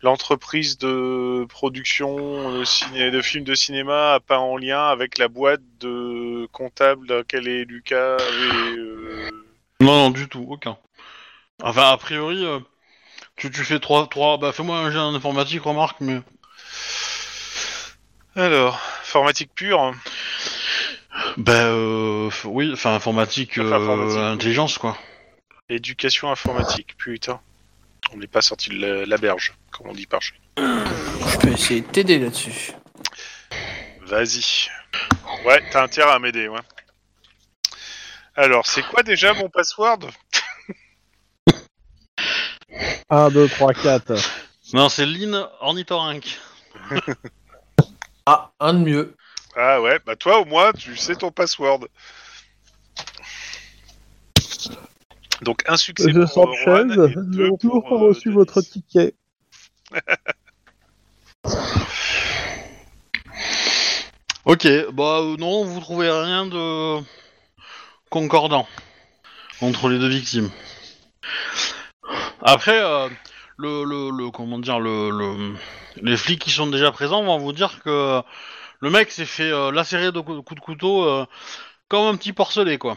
L'entreprise de production de, ciné, de films de cinéma a pas en lien avec la boîte de comptable dans laquelle est Lucas et, non non du tout aucun enfin a priori euh, tu, tu fais trois trois bah fais-moi un jeu en informatique remarque mais Alors, informatique pure. bah euh, oui enfin informatique, Enfin, euh, informatique, oui. intelligence quoi Éducation informatique, putain. On n'est pas sorti de la, la berge, comme on dit par chez nous. Je peux essayer de t'aider là-dessus. Vas-y. Ouais, t'as intérêt à m'aider, ouais. Alors, c'est quoi déjà mon password? 1, 2, 3, 4. non c'est Lynn Ornithorynque Ah, un de mieux. Ah ouais, bah toi au moins, tu sais ton password. Donc un succès Je pour sens euh, chaise, Juan et nous deux n'avons toujours pour, pas euh, reçu Denis. votre ticket. Ok, bah euh, non, vous trouvez rien de concordant entre les deux victimes. Après, euh, le, le, le- comment dire, le, le- les flics qui sont déjà présents vont vous dire que le mec s'est fait euh, lacérer de cou- coups de couteau euh, comme un petit porcelet, quoi.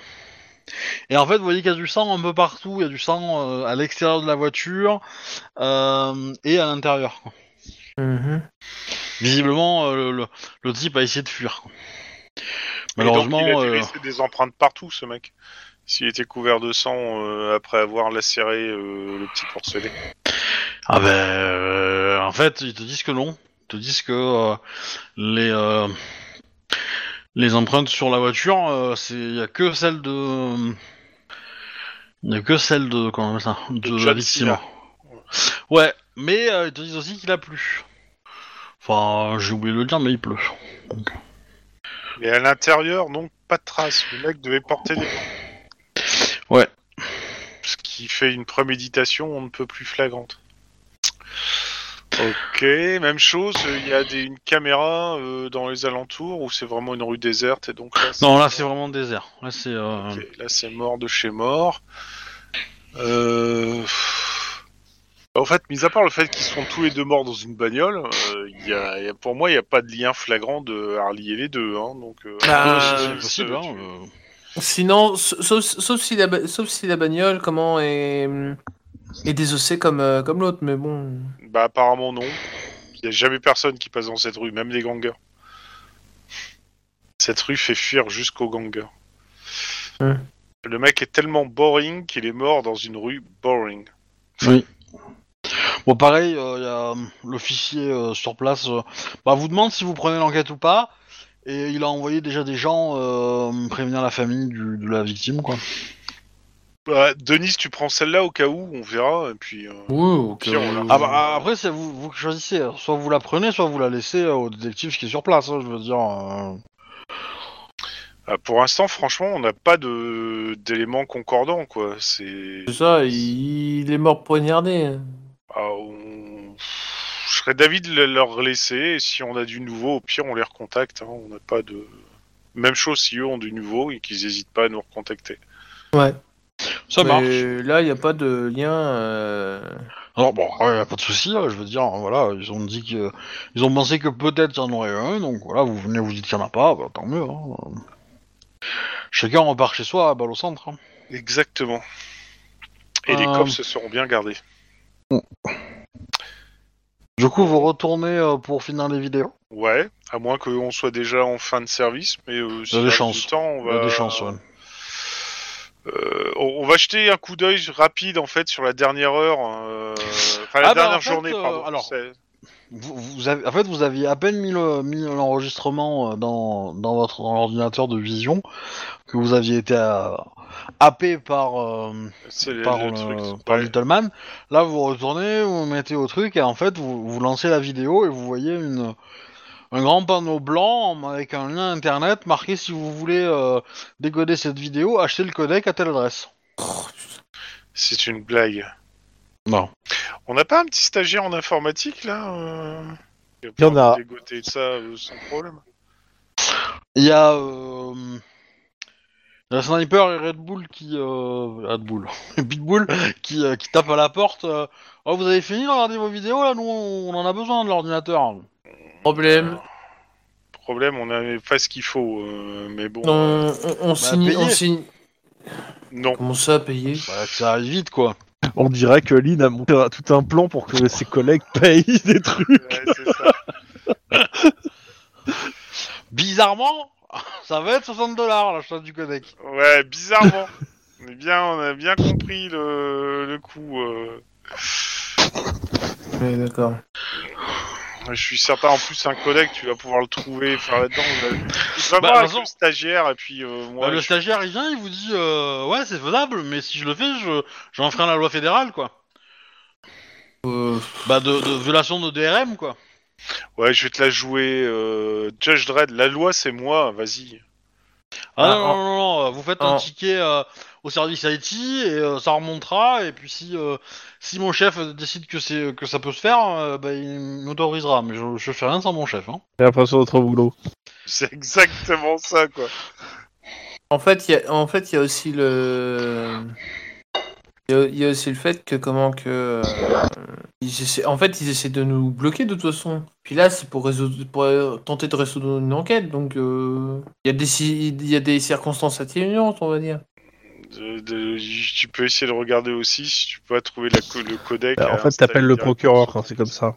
Et en fait, vous voyez qu'il y a du sang un peu partout, il y a du sang euh, à l'extérieur de la voiture et à l'intérieur. quoi. Mhm. Visiblement, le, le- le type a essayé de fuir. quoi. Donc, Malheureusement, il a dû euh, laisser des empreintes partout, ce mec. S'il était couvert de sang euh, après avoir lacéré euh, le petit porcelet. ah ben, en fait, ils te disent que non. Ils te disent que les les empreintes sur la voiture, euh, c'est il y a que celle de il y a que celle de comment on ça? De, la victime. Ouais, mais euh, ils te disent aussi qu'il a plu. Enfin, j'ai oublié de le dire, mais il pleut. Et à l'intérieur, non, pas de traces. Le mec devait porter des... Ouais. Ce qui fait une préméditation on ne peut plus flagrante. Ok, même chose, il y a des, une caméra euh, dans les alentours ou c'est vraiment une rue déserte et donc là, Non, là c'est vraiment désert. Là c'est. euh, là c'est mort de chez mort. Euh... En fait, mis à part le fait qu'ils sont tous les deux morts dans une bagnole, euh, il y a, il y a- pour moi il n'y a pas de lien flagrant de Harley et les deux. Hein, donc, euh, Bah, Euh, euh, possible. Hein, euh. Sinon, sauf, sauf, si la, sauf si la bagnole, comment est, est désossée comme, euh, comme l'autre, mais bon. Bah apparemment non. Il n'y a jamais personne qui passe dans cette rue, même les gangers. Cette rue fait fuir jusqu'aux gangers. Le mec est tellement boring qu'il est mort dans une rue boring. Oui. Bon, pareil, il y a euh, l'officier euh, sur place. euh, bah, vous demande si vous prenez l'enquête ou pas. Et il a envoyé déjà des gens euh, prévenir la famille du- de la victime, quoi. Bah, Denis, tu prends celle-là au cas où, on verra. Et puis, euh, on Ah bah, après, c'est vous, vous qui choisissez. Soit vous la prenez, soit vous la laissez euh, au détective qui est sur place. hein, je veux dire. euh. ah, pour l'instant, franchement, on n'a pas de d'éléments concordants, quoi. C'est, C'est ça, il, il est mort poignardé. Ah, on- je serais d'avis de le- leur laisser. Et si on a du nouveau, au pire, on les recontacte. hein. On n'a pas de même chose si eux ont du nouveau et qu'ils n'hésitent pas à nous recontacter. Ouais. Ça Mais marche. Là, il n'y a pas de lien. euh, Alors bon, ouais, pas de souci. hein, je veux dire, voilà, ils ont dit que, ils ont pensé que peut-être il y en aurait un. Donc voilà, vous venez, vous dites qu'il y en a pas, bah, tant mieux. hein. Chacun repart chez soi à balle au centre. hein. Exactement. Et les Euh. cops se seront bien gardés. Du coup, vous retournez euh, pour finir les vidéos? Ouais, à moins qu'on soit déjà en fin de service, mais euh, si Il y a des chances. du temps, on Il y va. a des chances. Ouais. Euh, on on va jeter un coup d'œil rapide en fait sur la dernière heure, euh, enfin la Ah bah, dernière en fait, journée, euh, pardon. alors, C'est- Vous, vous avez, en fait, vous aviez à peine mis le- mis l'enregistrement euh, dans, dans votre dans l'ordinateur de vision que vous aviez été euh, happé par euh, le, par, le le- truc. par Ouais. Little Man. Là, vous retournez, vous mettez au truc et en fait, vous, vous lancez la vidéo et vous voyez une, un grand panneau blanc avec un lien internet marqué si vous voulez euh, décoder cette vidéo, achetez le codec à telle adresse. C'est une blague. Non. On n'a pas un petit stagiaire en informatique là euh... qui va Il y en a. dégoter de ça euh, sans problème? Il y a euh, il y a Sniper et Red Bull qui euh, Red Bull, Pitbull qui, euh, qui tape à la porte. euh, Oh, vous avez fini de regarder vos vidéos là Nous, on en a besoin de l'ordinateur. Problème. Problème, on n'a pas ce qu'il faut, euh, mais bon. On, on, on signe, on signe. Non. Comment ça, payer Bah, ça arrive vite quoi. On dirait que Lynn a monté un- tout un plan pour que ses collègues payent des trucs. Ouais, c'est ça. Bizarrement, ça va être 60 dollars l'achat du codec. Ouais, bizarrement. on, est bien, on a bien compris le, le coup. euh. Ouais, d'accord. Je suis certain, en plus, un collègue, tu vas pouvoir le trouver, faire là-dedans. Bah, avec le stagiaire, et puis euh, moi, Bah, le je- stagiaire il vient, il vous dit euh, ouais c'est faisable, mais si je le fais, je j'enfreins la loi fédérale quoi. Euh, Bah de, de violation de DRM quoi. ouais, je vais te la jouer. euh, Judge Dredd, la loi, c'est moi, vas-y. Ah, Ah, non, en- non, non, non, vous faites un en- ticket euh, au service IT et euh, ça remontera et puis si euh, si mon chef décide que c'est que ça peut se faire, euh, bah, il m'autorisera, mais je, je fais rien sans mon chef. Hein. J'ai l'impression d'être au boulot. C'est exactement ça, quoi. En fait, il y a, en fait, il y a aussi le, il y a, il y a aussi le fait que comment que, euh, ils essaient- en fait, ils essaient de nous bloquer de toute façon. Puis là, c'est pour résoudre, pour euh, tenter de résoudre une enquête, donc euh, il y a des, il y a des circonstances atténuantes, on va dire. De- de- tu peux essayer de regarder aussi si tu peux pas trouver la le codec. Bah, en fait, t'appelles le procureur quand c'est comme ça.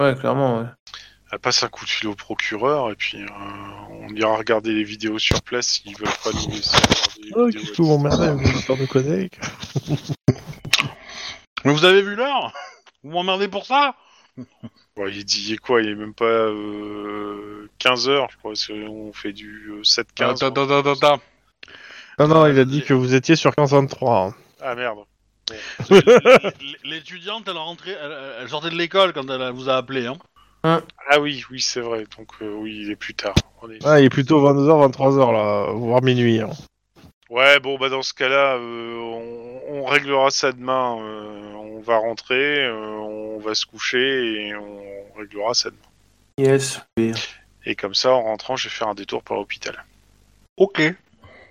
Ouais, clairement. Ouais. Elle passe un coup de fil au procureur et puis euh, on ira regarder les vidéos sur place s'ils veulent pas nous laisser regarder les Oh, qu'est-ce que vous avec de codec Mais vous avez vu l'heure? Vous m'emmerdez pour ça? Ouais, il dit il est quoi? Il est même pas euh, 15 heures, je crois. parce qu'on fait du euh, 7-15. Attends, attends, attends, attends. Non, non, il a dit que vous étiez sur 15-23. hein. Ah merde. L'étudiante, elle rentrait, elle, elle sortait de l'école quand elle vous a appelé. Hein. Ah oui, oui, c'est vrai. Donc euh, oui, il est plus tard. On est- Ah, il est plutôt 22h, 23h là, voire minuit. hein. Ouais, bon, bah dans ce cas-là, euh, on, on réglera ça demain. euh, on va rentrer, euh, on va se coucher et on réglera ça. demain. Yes. oui. Et comme ça, en rentrant, je vais faire un détour par l'hôpital. Ok.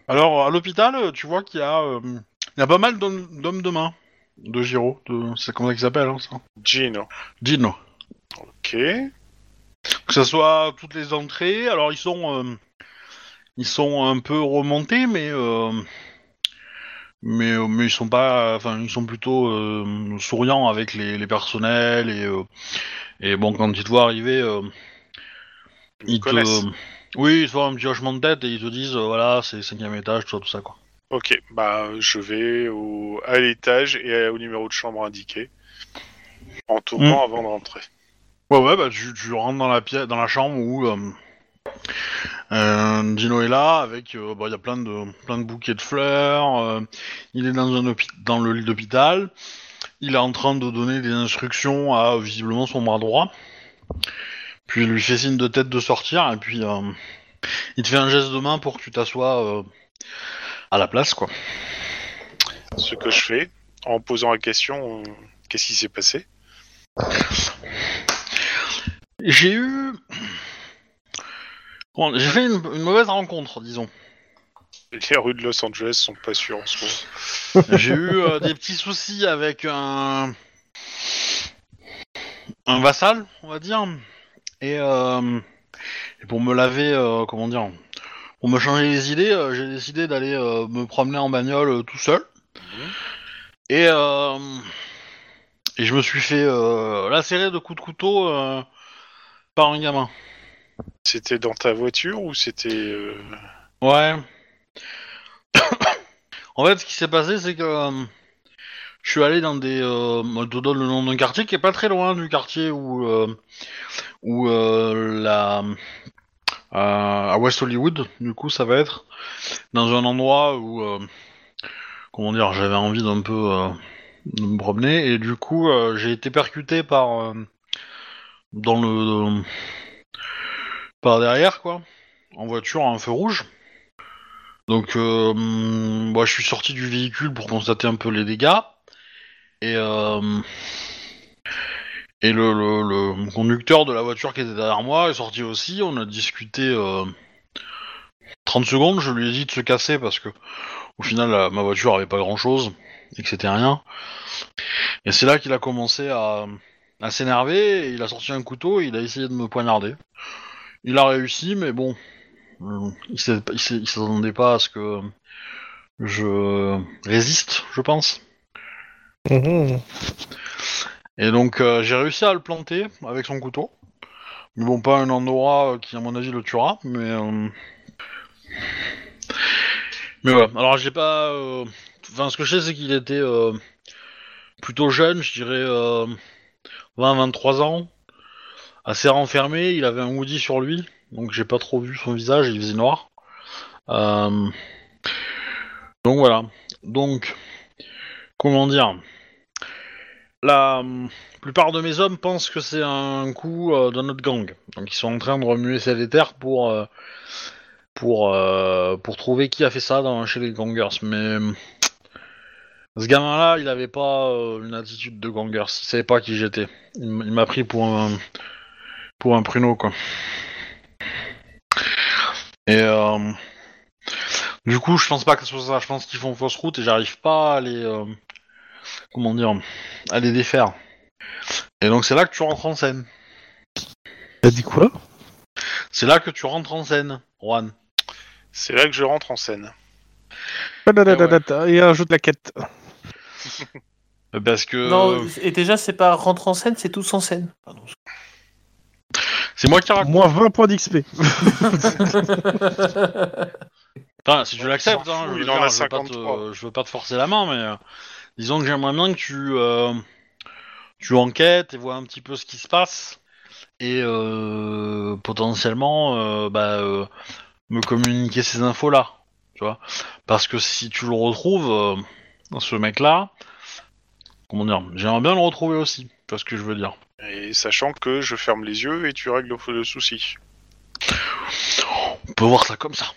Alors, à l'hôpital, tu vois qu'il y a, euh, il y a pas mal d'hommes d'hommes de main. De Giro. De... C'est comme ça qu'ils s'appellent, hein, ça Gino. Gino. Ok. Que ce soit toutes les entrées, alors ils sont, euh, ils sont un peu remontés, mais euh, mais euh, mais ils sont pas, enfin ils sont plutôt euh, souriants avec les, les personnels et euh, et bon quand ils te voient arriver, Ils me ils te, connaissent. Oui ils font un petit hochement de tête et ils te disent euh, voilà c'est cinquième étage tout ça tout ça quoi. Ok, bah je vais au... à l'étage et au numéro de chambre indiqué. En tournant avant de rentrer. Ouais ouais bah tu, tu rentres dans la pièce, dans la chambre où euh, euh, Gino est là avec euh, bah, il y a plein de plein de bouquets de fleurs. euh, il est dans un dans le lit d'hôpital. Il est en train de donner des instructions à visiblement son bras droit. Puis il lui fait signe de tête de sortir et puis euh, il te fait un geste de main pour que tu t'assoies euh, à la place quoi. Ce que je fais, en posant la question, euh, qu'est-ce qui s'est passé? J'ai eu Bon, j'ai fait une, une mauvaise rencontre disons. Les rues de Los Angeles sont pas sûres en ce moment. J'ai eu euh, des petits soucis avec un un vassal, on va dire, et, euh, et pour me laver, euh, comment dire, pour me changer les idées, euh, j'ai décidé d'aller euh, me promener en bagnole euh, tout seul. Et euh, et je me suis fait lacérer de coups de couteau par un gamin. C'était dans ta voiture ou c'était... Ouais. en fait, ce qui s'est passé, c'est que je suis allé dans des. Euh, je te donne le nom d'un quartier qui est pas très loin du quartier où euh, où euh, la euh, à West Hollywood. Du coup, ça va être dans un endroit où comment dire, j'avais envie d'un peu de me promener et du coup, j'ai été percuté par dans le par derrière quoi, en voiture à un feu rouge. Donc, moi, je suis sorti du véhicule pour constater un peu les dégâts. Et, euh, et le, le- le conducteur de la voiture qui était derrière moi est sorti aussi. On a discuté euh, 30 secondes. Je lui ai dit de se casser parce que, au final, la- ma voiture avait pas grand chose et que c'était rien. Et c'est là qu'il a commencé à, s'énerver. Il a sorti un couteau et il a essayé de me poignarder. Il a réussi, mais bon, euh, il s'attendait pas à ce que je résiste, je pense. Mhm. Et donc euh, j'ai réussi à le planter avec son couteau. Mais bon, pas un endroit euh, qui à mon avis le tuera, mais... euh, Mais voilà, alors j'ai pas... Enfin, ce que je sais, c'est qu'il était plutôt jeune, je dirais euh, 20-23 ans, assez renfermé, il avait un hoodie sur lui, donc j'ai pas trop vu son visage, il faisait noir. Donc voilà, donc, comment dire? La hum, plupart de mes hommes pensent que c'est un coup euh, d'un autre gang. Donc ils sont en train de remuer ciel et pour euh, pour euh, pour trouver qui a fait ça dans, chez les gangers. Mais hum, ce gamin-là, il avait pas euh, une attitude de gangers. Il savait pas qui j'étais. Il, m'a pris pour un pour un pruneau quoi. Et euh, du coup, je pense pas que ce soit ça. Je pense qu'ils font fausse route et j'arrive pas à les comment dire à les défaire. Et donc c'est là que tu rentres en scène. T'as dit quoi? C'est là que tu rentres en scène, Juan. C'est là que je rentre en scène. Et un jeu de la quête. Parce que Non, et déjà, c'est pas rentre en scène, c'est tous en scène. Pardon. c'est moi qui raconte. Moins 20 points d'XP. Enfin, si tu l'acceptes, hein, je, veux il en dire, a je veux pas 53. te, je veux pas te forcer la main, mais euh, disons que j'aimerais bien que tu euh, tu enquêtes et vois un petit peu ce qui se passe et euh, potentiellement euh, bah, me communiquer ces infos là, tu vois. Parce que si tu le retrouves, ce mec-là, comment dire, j'aimerais bien le retrouver aussi. Tu vois ce que je veux dire. Et sachant que je ferme les yeux et tu règles le, le souci. On peut voir ça comme ça.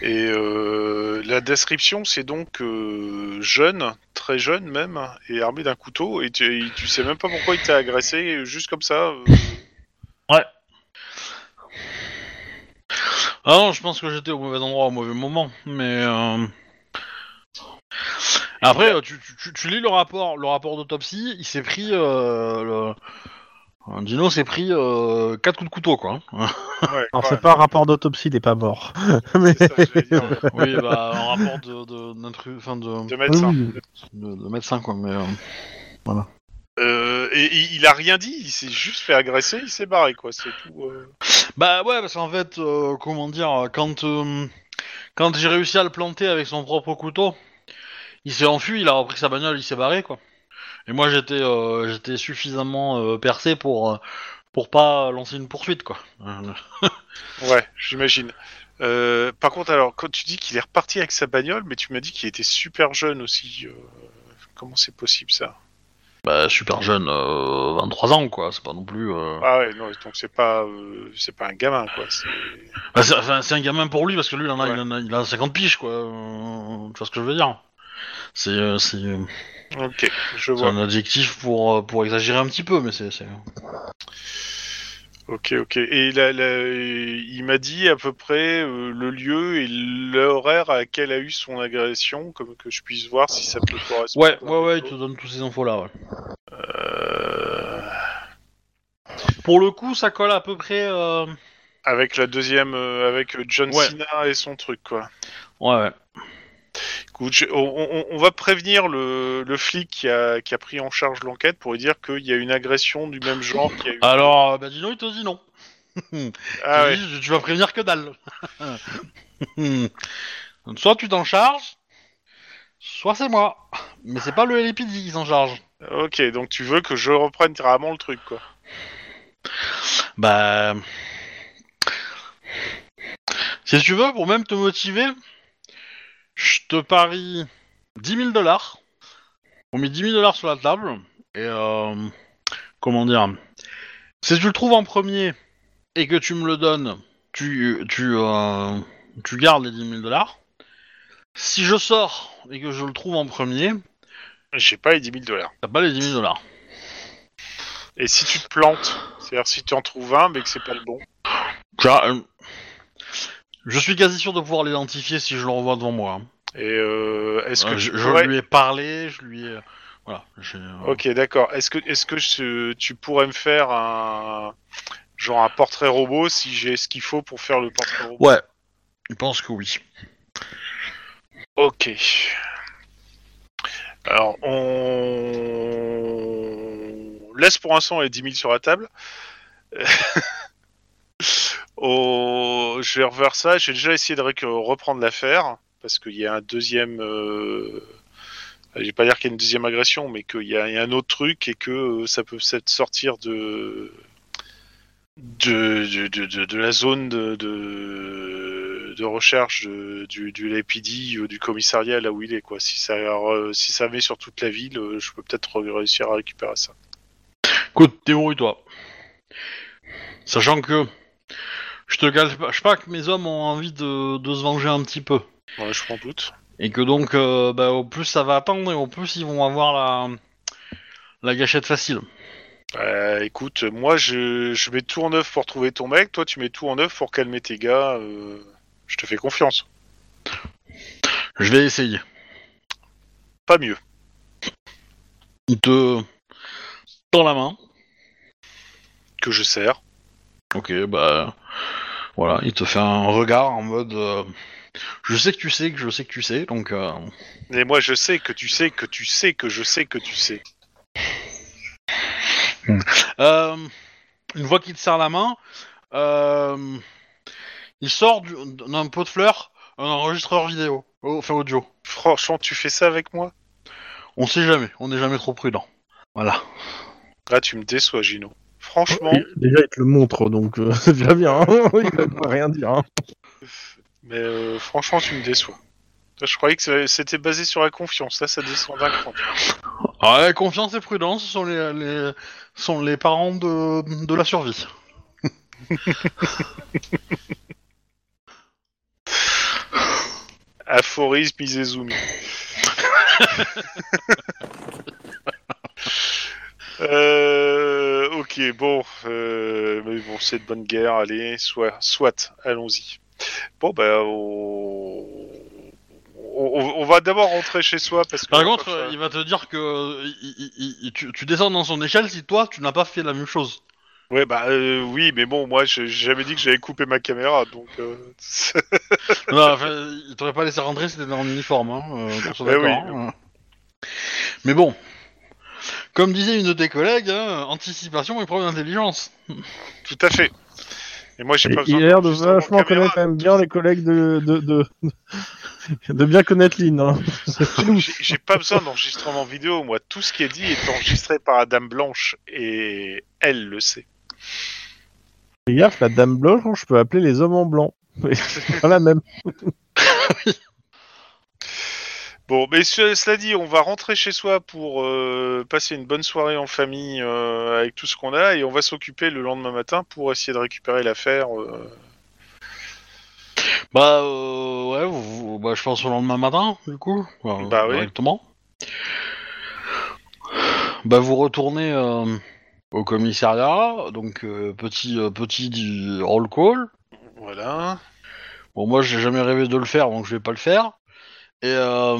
Et euh, la description, c'est donc euh, jeune, très jeune même, et armé d'un couteau, et tu, et tu sais même pas pourquoi il t'a agressé, juste comme ça. euh. Ouais. Ah non, je pense que j'étais au mauvais endroit au mauvais moment, mais euh, après euh, tu, tu- tu- tu lis le rapport, le rapport d'autopsie, il s'est pris euh, le... un Dino s'est pris euh, quatre coups de couteau quoi. hein. Ouais, Alors ouais, c'est pas un rapport d'autopsie, il est pas mort. Mais... c'est ça, dire, ouais. oui, bah un rapport de de d'intru- enfin de, de médecin. Oui, de, de médecin quoi, mais euh, Euh, et il, il a rien dit, il s'est juste fait agresser, il s'est barré, quoi, c'est tout. euh. Bah ouais, parce qu'en fait, euh, comment dire, quand euh, quand j'ai réussi à le planter avec son propre couteau, il s'est enfui, il a repris sa bagnole, il s'est barré quoi. Et moi j'étais euh, j'étais suffisamment euh, percé pour euh, pour pas lancer une poursuite quoi. Ouais, j'imagine. Euh, par contre, alors, quand tu dis qu'il est reparti avec sa bagnole, mais tu m'as dit qu'il était super jeune aussi. euh, Comment c'est possible ça? Bah super jeune, euh, 23 ans quoi, c'est pas non plus. Ah ouais, non, donc c'est pas, c'est pas un gamin, quoi. c'est- bah, c'est enfin, un gamin pour lui parce que lui il en a, Ouais. il, en a, il a 50 piges quoi. tu vois ce que je veux dire? C'est c'est Ok, je c'est vois. un adjectif pour euh, pour exagérer un petit peu, mais c'est c'est. Ok, ok. Et la- la- il m'a dit à peu près euh, le lieu et l'horaire à laquelle a eu son agression, comme que je puisse voir si ça peut correspondre. Ouais, ouais, ouais, il te donne tous ces infos là, ouais. Euh, Pour le coup, ça colle à peu près. euh, Avec la deuxième, euh, avec John Ouais. Cena et son truc, quoi. Ouais, ouais. Écoute, je- on, va prévenir le, le flic qui a, qui a pris en charge l'enquête pour lui dire qu'il y a une agression du même genre qu'il y a eu. Alors, euh, bah Dino, il te dit non. Ah ouais. dit, tu vas prévenir que dalle. soit tu t'en charges, soit c'est moi. Mais c'est pas le LAPD qui s'en charge. Ok, donc tu veux que je reprenne carrément le truc, quoi. Bah. Si tu veux, pour même te motiver, je te parie 10 000 dollars. On met 10 000 dollars sur la table. Et euh, comment dire Si tu le trouves en premier et que tu me le donnes, tu, tu, euh, tu gardes les 10 000 dollars. Si je sors et que je le trouve en premier, J'ai pas les 10 000 dollars. t'as pas les 10 000 dollars. Et si tu te plantes, c'est-à-dire si tu en trouves un mais que c'est pas le bon. Car, euh, Je suis quasi sûr de pouvoir l'identifier si je le revois devant moi. hein. Et euh, est-ce que Euh, tu je, lui ai parlé, je lui ai. Voilà. j'ai, euh, Ok, d'accord. Est-ce que, est-ce que je- tu pourrais me faire un genre un portrait robot si j'ai ce qu'il faut pour faire le portrait robot? Ouais. Je pense que oui. Ok. Alors, on laisse pour l'instant les 10 000 sur la table. Oh, Je vais revoir ça. J'ai déjà essayé de reprendre l'affaire parce qu'il y a un deuxième. Euh... Je vais pas dire qu'il y a une deuxième agression, mais qu'il y, a un autre truc et que euh, ça peut sortir de la zone de, recherche du, du LAPD, euh, du commissariat là où il est. Si, ça, met sur toute la ville, euh, je peux peut-être re- réussir à récupérer ça. Écoute, débrouille-toi. Sachant que. Je te cache pas, je sais pas que mes hommes ont envie de, de se venger un petit peu. Ouais, je m'en doute. Et que donc, euh, bah, au plus ça va attendre et au plus ils vont avoir la, la gâchette facile. Euh, écoute, moi je, je mets tout en œuvre pour trouver ton mec, toi tu mets tout en œuvre pour calmer tes gars. euh, je te fais confiance. Je vais essayer. Pas mieux. Il te tend la main. Que je sers. Ok, bah voilà, il te fait un regard en mode euh, je sais que tu sais que je sais que tu sais, donc euh, Et moi je sais que tu sais que tu sais que je sais que tu sais. euh, une fois qu'il te serre la main, euh, il sort du- d'un pot de fleurs un enregistreur vidéo, oh, enfin audio. Franchement, tu fais ça avec moi? On sait jamais, on n'est jamais trop prudent. Voilà. Là tu me déçois, Gino. Franchement, Déjà, il te le montre, donc euh, c'est déjà bien. hein. il va rien dire. hein. mais euh, franchement tu me déçois. Je croyais que c'était basé sur la confiance. Là, ça descend d'un cran. Ah, ouais, confiance et prudence sont les, les- sont les parents de, de la survie. Aphorisme Izezumi. euh, ok, bon, euh, mais bon, c'est de bonne guerre, allez, soit, soit, allons-y. Bon, bah, on, on- on va d'abord rentrer chez soi parce que. Par contre, euh, il va te dire que il- il- il- tu, tu descends dans son échelle si toi tu n'as pas fait la même chose. Ouais, bah euh, oui, mais bon, moi, je- j'avais dit que j'avais coupé ma caméra, donc. Euh... non, enfin, il t'aurait pas laissé rentrer si t'étais en uniforme, hein, Eh d'accord, oui. hein. Mais bon, comme disait une de tes collègues, hein, anticipation et preuve d'intelligence. Tout à fait. Et moi, j'ai pas besoin il a l'air de vachement connaître quand même bien les collègues de de, de, de bien connaître Lynn. Hein. J'ai j'ai pas besoin d'enregistrement vidéo, moi. Tout ce qui est dit est enregistré par la Dame Blanche et elle le sait. Fais gaffe, la dame blanche, je peux appeler les hommes en blanc. C'est pas la même. Bon, mais ce- cela dit, on va rentrer chez soi pour euh, passer une bonne soirée en famille euh, avec tout ce qu'on a et on va s'occuper le lendemain matin pour essayer de récupérer l'affaire. euh. Bah euh, ouais, vous- bah, je pense au lendemain matin, du coup. Bah oui. Directement. Bah vous retournez au commissariat, donc petit petit roll call. Voilà. Bon moi j'ai jamais rêvé de le faire, donc je vais pas le faire. Et euh,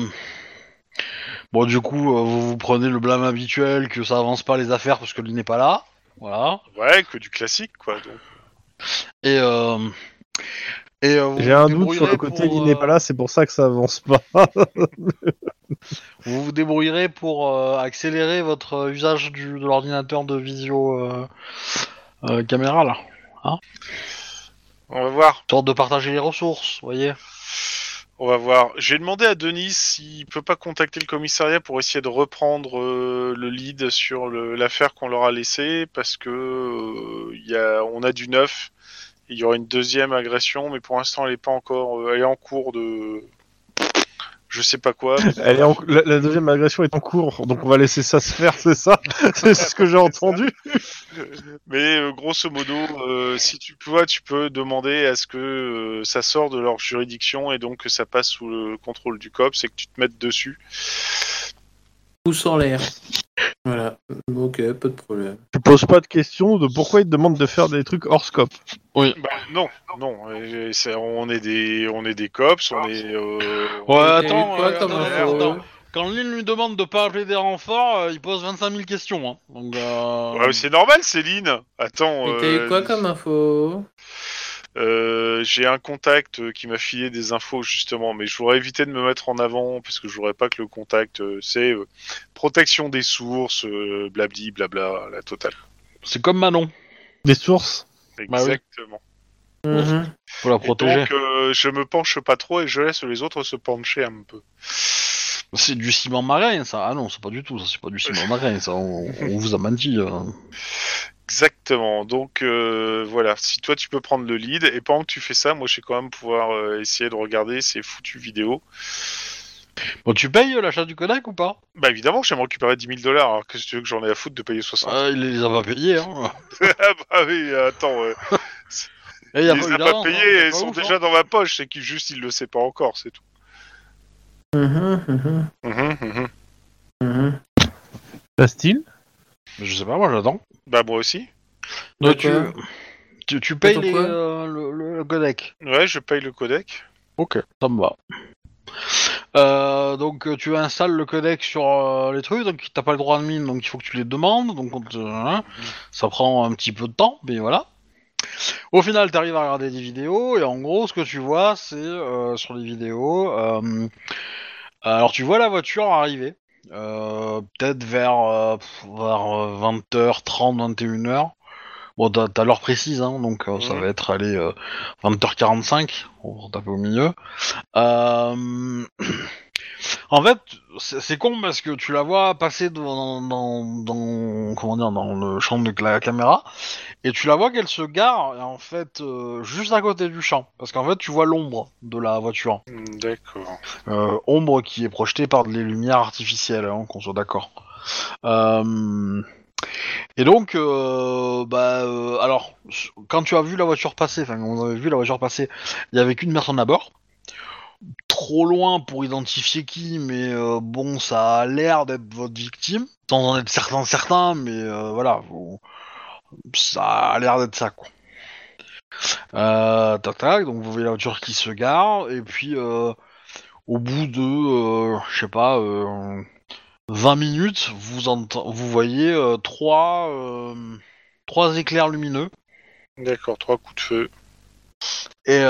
bon du coup euh, vous vous prenez le blâme habituel que ça avance pas les affaires parce que lui n'est pas là. Voilà. Ouais, que du classique, quoi. donc. Et euh, et euh, vous J'ai vous un doute sur débrouillerez le côté pour, Lynn n'est euh, pas là, c'est pour ça que ça avance pas. Vous vous débrouillerez pour euh, accélérer votre euh, usage du, de l'ordinateur de visio euh, euh, caméra là. On va voir. Sorte de partager les ressources, vous voyez. On va voir. J'ai demandé à Denis s'il peut pas contacter le commissariat pour essayer de reprendre euh, le lead sur l'affaire qu'on leur a laissée parce que euh, y a, on a du neuf. Il y aura une deuxième agression, mais pour l'instant elle est pas encore, euh, elle est en cours de, je sais pas quoi. mais- Elle est en- la, la deuxième agression est en cours, donc on va laisser ça se faire, c'est ça? C'est ce que j'ai entendu. Mais euh, grosso modo, euh, si tu peux, tu peux demander à ce que euh, ça sort de leur juridiction et donc que ça passe sous le contrôle du COPS et que tu te mettes dessus. Pouce en l'air. Voilà. Ok, pas de problème. Tu poses pas de questions de pourquoi ils te demandent de faire des trucs hors scope. Bah, non, non, euh, c'est- on est des, on est des cops, on est. euh, Ouais, attends, quoi euh, comme attends, info attends. Quand Lynn lui demande de pas appeler des renforts, euh, il pose 25 000 questions. Hein. Donc, euh... Ouais, c'est normal, Céline. Attends. Et t'as euh, eu quoi comme info? Euh, J'ai un contact euh, qui m'a filé des infos justement, mais je voudrais éviter de me mettre en avant parce que je voudrais pas que le contact, euh, c'est euh, protection des sources, euh, blabli, blabla, la totale. c'est comme Manon, Des sources. Bah oui. Exactement. Mhm. faut la Et protéger. donc, euh, je me penche pas trop et je laisse les autres se pencher un peu. C'est du ciment marin, ça. Ah non, c'est pas du tout, ça. C'est pas du ciment marin, ça. On, on vous a menti. euh. Exactement. Donc euh, voilà, si toi tu peux prendre le lead et pendant que tu fais ça, moi je vais quand même pouvoir euh, essayer de regarder ces foutues vidéos. Bon, tu payes euh, l'achat du codec ou pas? Bah évidemment, je vais me récupérer 10 000 dollars. Alors que tu veux que j'en ai à foutre de payer 60 euh, Il les a pas payés, hein. Ah bah oui, attends, euh, Et il a les pas a pas hein, payés, elles pas sont ouf, déjà hein. dans ma poche, c'est qu'il juste il le sait pas encore, c'est tout. Mhm, mhm, Mhm, mhm. mhm. Mais Je sais pas, moi j'attends. Bah moi aussi. Donc, tu, tu, tu payes les, euh, le, le- le codec. Ouais, je paye le codec. Ok, ça me va. Euh, donc tu installes le codec sur euh, les trucs, donc t'as pas le droit de mine, donc il faut que tu les demandes, donc on te- hein, ça prend un petit peu de temps, mais voilà. Au final, t'arrives à regarder des vidéos, et en gros, ce que tu vois, c'est euh, sur les vidéos, euh, alors tu vois la voiture arriver, peut-être vers, euh, pff, vers 20h30, 21h. Bon, t'as l'heure précise, hein, donc euh, ça Mhm. va être allé euh, 20h45, on va taper au milieu. Euh, En fait, c'est con parce que tu la vois passer dans, dans, dans- comment dire, dans le champ de la caméra et tu la vois qu'elle se gare en fait euh, juste à côté du champ parce qu'en fait tu vois l'ombre de la voiture, Hmm, D'accord. Euh, ombre qui est projetée par des lumières artificielles, hein, qu'on soit d'accord. Euh, et donc, euh, bah, euh, alors, quand tu as vu la voiture passer, enfin, on avait vu la voiture passer, il y avait qu'une personne à bord. Trop loin pour identifier qui, mais euh, bon, ça a l'air d'être votre victime, sans en être certain, certain, mais euh, voilà, ça a l'air d'être ça, quoi. Euh, tac, tac, donc vous voyez la voiture qui se gare, et puis au bout de, je sais pas, euh, 20 minutes, vous, vous voyez trois, trois éclairs lumineux. D'accord, trois coups de feu. Et,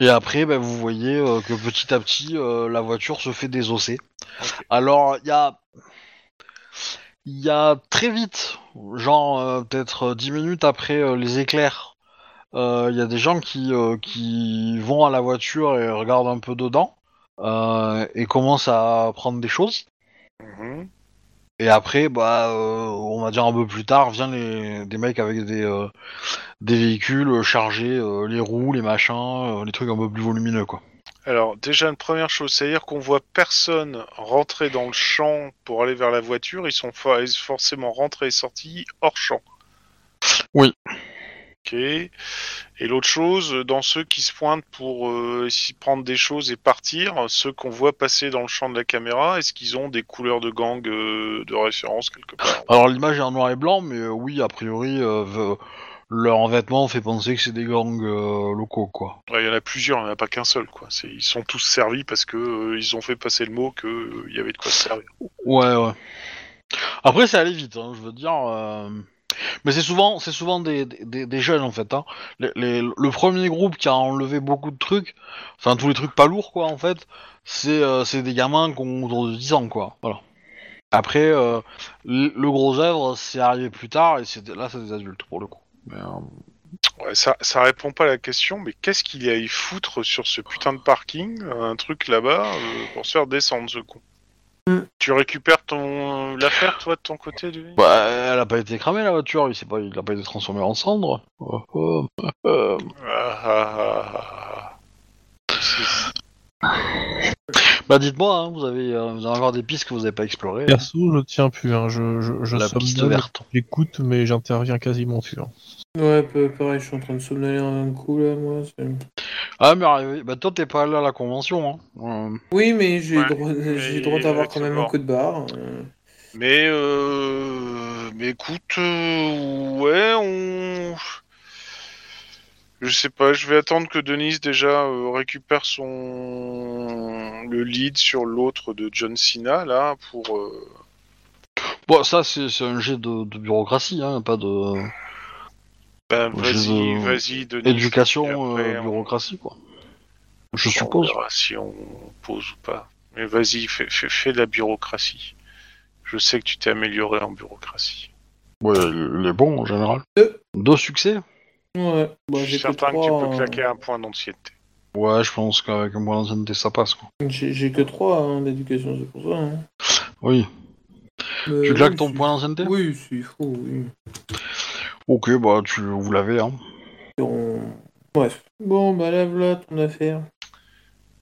et après, ben, vous voyez euh, que petit à petit, euh, la voiture se fait désosser. Alors, il y a... Il y a très vite, genre euh, peut-être 10 minutes après les éclairs, il y a des gens qui, qui vont à la voiture et regardent un peu dedans et commencent à prendre des choses. Mhm. Et après, bah, euh, on va dire un peu plus tard, viennent les, des mecs avec des, euh, des véhicules chargés, euh, les roues, les machins, euh, les trucs un peu plus volumineux, quoi. Alors, déjà, une première chose, c'est-à-dire qu'on voit personne rentrer dans le champ pour aller vers la voiture, ils sont for- forcément rentrés et sortis hors champ. Oui. Et l'autre chose, dans ceux qui se pointent pour euh, s'y prendre des choses et partir, ceux qu'on voit passer dans le champ de la caméra, est-ce qu'ils ont des couleurs de gang euh, de référence quelque part? Alors l'image est en noir et blanc, mais euh, oui, a priori, leur vêtement fait penser que c'est des gangs locaux, quoi. Ouais, Il y en a plusieurs, il n'y en a pas qu'un seul. Quoi. Ils sont tous servis parce que ils ont fait passer le mot qu'il y avait de quoi se servir. Ouais, ouais. Après, c'est allé vite, hein, je veux dire. Mais c'est souvent, c'est souvent des, des, jeunes en fait. Hein. Le premier groupe qui a enlevé beaucoup de trucs, enfin tous les trucs pas lourds quoi en fait, c'est euh, des gamins qui ont autour de 10 ans quoi. Voilà. Après, euh, le, gros œuvre, c'est arrivé plus tard et c'est là c'est des adultes pour le coup. Euh, Ouais, ça, ça répond pas à la question, mais qu'est-ce qu'il y a à y foutre sur ce putain de parking, un truc là-bas, pour se faire descendre ce con? Mm. Tu récupères ton l'affaire toi de ton côté, Denis Bah, elle a pas été cramée la voiture, il, s'est pas, il a pas été transformé en cendre. Oh, oh, euh. Ah, ah, ah, ah, ah. C'est- Bah dites-moi, hein, vous, avez, euh, vous avez encore des pistes que vous avez pas explorées. Perso, je tiens plus. Hein. Je, je, je la somme piste verte. J'écoute, mais j'interviens quasiment plus. Ouais, pa- pareil, je suis en train de somnoler un coup là, moi. c'est- Ah mais. Bah toi t'es pas allé à la convention. Hein. Euh, Oui, mais j'ai Ouais, droit, mais j'ai droit d'avoir quand même un coup de barre. euh. Mais euh... mais écoute, euh, ouais, on. Je sais pas, je vais attendre que Denise déjà euh, récupère son le lead sur l'autre de John Cena là pour. euh, Bon ça c'est c'est un jet de, de bureaucratie, hein, pas de Ben, Je vas-y, vas-y, éducation, et après, euh, on- bureaucratie quoi. Je on suppose. verra si on pose ou pas. Mais vas-y, fais, fais, fais de la bureaucratie. Je sais que tu t'es amélioré en bureaucratie. Ouais, il est bon en général. Deux. Deux succès? Ouais, bah, je j'ai que certain que tu trois, peux hein. claquer un point d'ancienneté. Ouais, je pense qu'avec un point d'ancienneté ça passe quoi. J'ai j'ai que 3 d'éducation, c'est pour ça. Hein. Oui. Mais tu claques oui, ton point d'ancienneté? Oui, s'il faut, oui. Ok, bah tu vous l'avez hein. On- Bref. Bon, bah là, voilà ton affaire.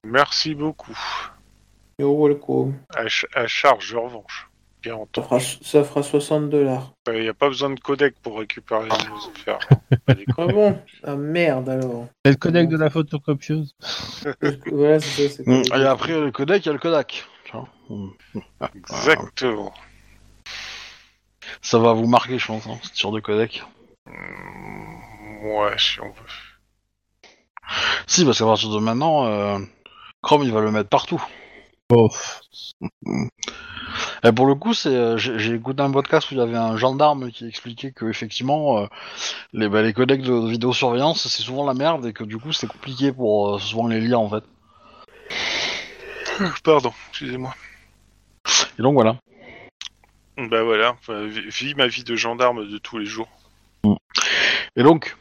Merci beaucoup. You're welcome. À, ch- à charge de revanche. Bien Ça entendu. fera, ça fera 60 dollars. Il n'y a pas besoin de codec pour récupérer nos affaires. Ah bon? Ah merde alors. C'est le codec de la photocopieuse. Voilà, c'est ça. c'est Mm, Et après le codec, il y a le Kodak. Mm. Exactement. Ça va vous marquer je pense, hein, cette sorte de codec. Mm, Ouais, si on veut. Si, parce qu'à partir de maintenant, euh, Chrome il va le mettre partout. Bof. Et pour le coup, c'est, euh, j'ai écouté un podcast où il y avait un gendarme qui expliquait que effectivement, euh, les, bah, les codecs de, vidéosurveillance, c'est souvent la merde et que du coup, c'est compliqué pour euh, souvent les lire en fait. Pardon, excusez-moi. Et donc voilà. Bah voilà, vi- vis ma vie de gendarme de tous les jours. Et donc,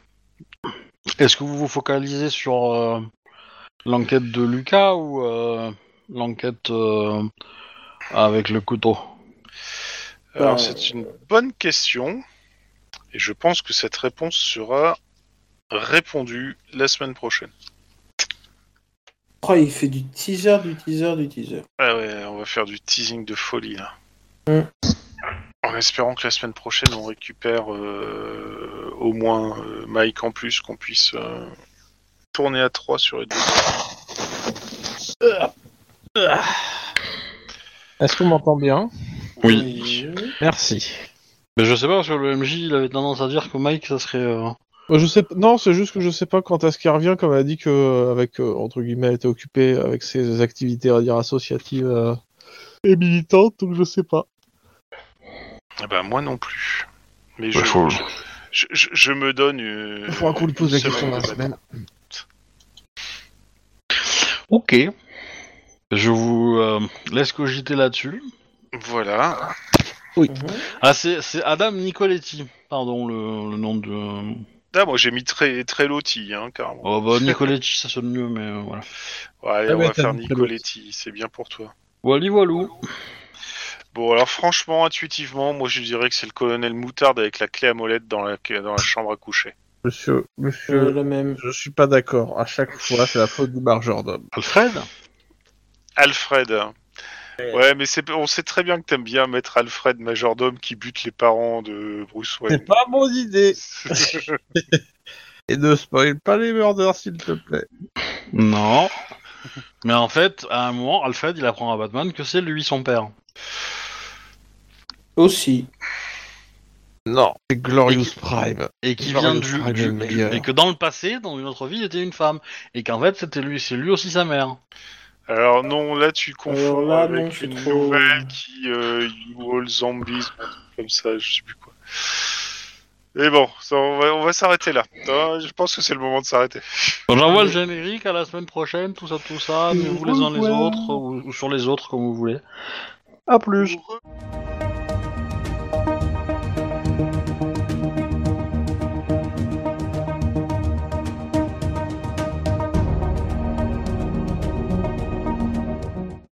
est-ce que vous vous focalisez sur euh, l'enquête de Lucas ou euh, l'enquête euh, avec le couteau? Alors c'est une bonne question. Et je pense que cette réponse sera répondue la semaine prochaine. Oh, il fait du teaser, du teaser, du teaser. Ah ouais, on va faire du teasing de folie là. Mm. En espérant que la semaine prochaine on récupère euh, au moins euh, Mike en plus, qu'on puisse euh, tourner à 3 sur les deux. Est-ce qu'on m'entend bien? Oui. Merci. Mais je sais pas, parce que le MJ, il avait tendance à dire que Mike, ça serait... Je sais, p- non, c'est juste que je sais pas quand est-ce qu'il revient, comme elle a dit que avec euh, entre guillemets, elle était occupée avec ses activités, va dire associatives euh, et militantes, donc je sais pas. Ah bah, moi non plus. Mais Bah, je, faut- je, je- je- je me donne. euh, Il faudra qu'on lui pose la question dans la semaine de semaine. Ok. Je vous euh, laisse cogiter là-dessus. Voilà. Ah, c'est c'est Adam Nicoletti, pardon, le, le nom de... Ah, moi j'ai mis très, très loti, hein, carrément. Oh, bah, Nicoletti, ça sonne mieux, mais euh, voilà. Ouais, allez, Ah on ouais, va faire Nicoletti, c'est bien pour toi. Wally Walou. Bon, alors franchement, intuitivement, moi je dirais que c'est le colonel Moutarde avec la clé à molette dans la, dans la chambre à coucher. Monsieur, Euh, monsieur, le même. je suis pas d'accord. À chaque fois, c'est la faute du majordome. Alfred? Alfred. Ouais, mais c'est, on sait très bien que t'aimes bien mettre Alfred majordome qui bute les parents de Bruce Wayne. C'est pas mon idée. Et ne spoil pas les murders, s'il te plaît. Non. Mais en fait, à un moment, Alfred, il apprend à Batman que c'est lui son père. Aussi. Non, c'est Glorious Prime. Et qui vient du, du-. Et que dans le passé, dans une autre vie, il était une femme. Et qu'en fait, c'était lui, c'est lui aussi sa mère. Alors non, là tu confonds Alors là, avec non, une trop- nouvelle qui euh, You All Zombies, comme ça, je sais plus quoi. Et bon, ça, on va, on va s'arrêter là. Non, je pense que c'est le moment de s'arrêter. Bon, J'envoie le générique à la semaine prochaine, tout ça, tout ça. Amusez-vous les uns les autres, ou, ou sur les autres, comme vous voulez. À plus.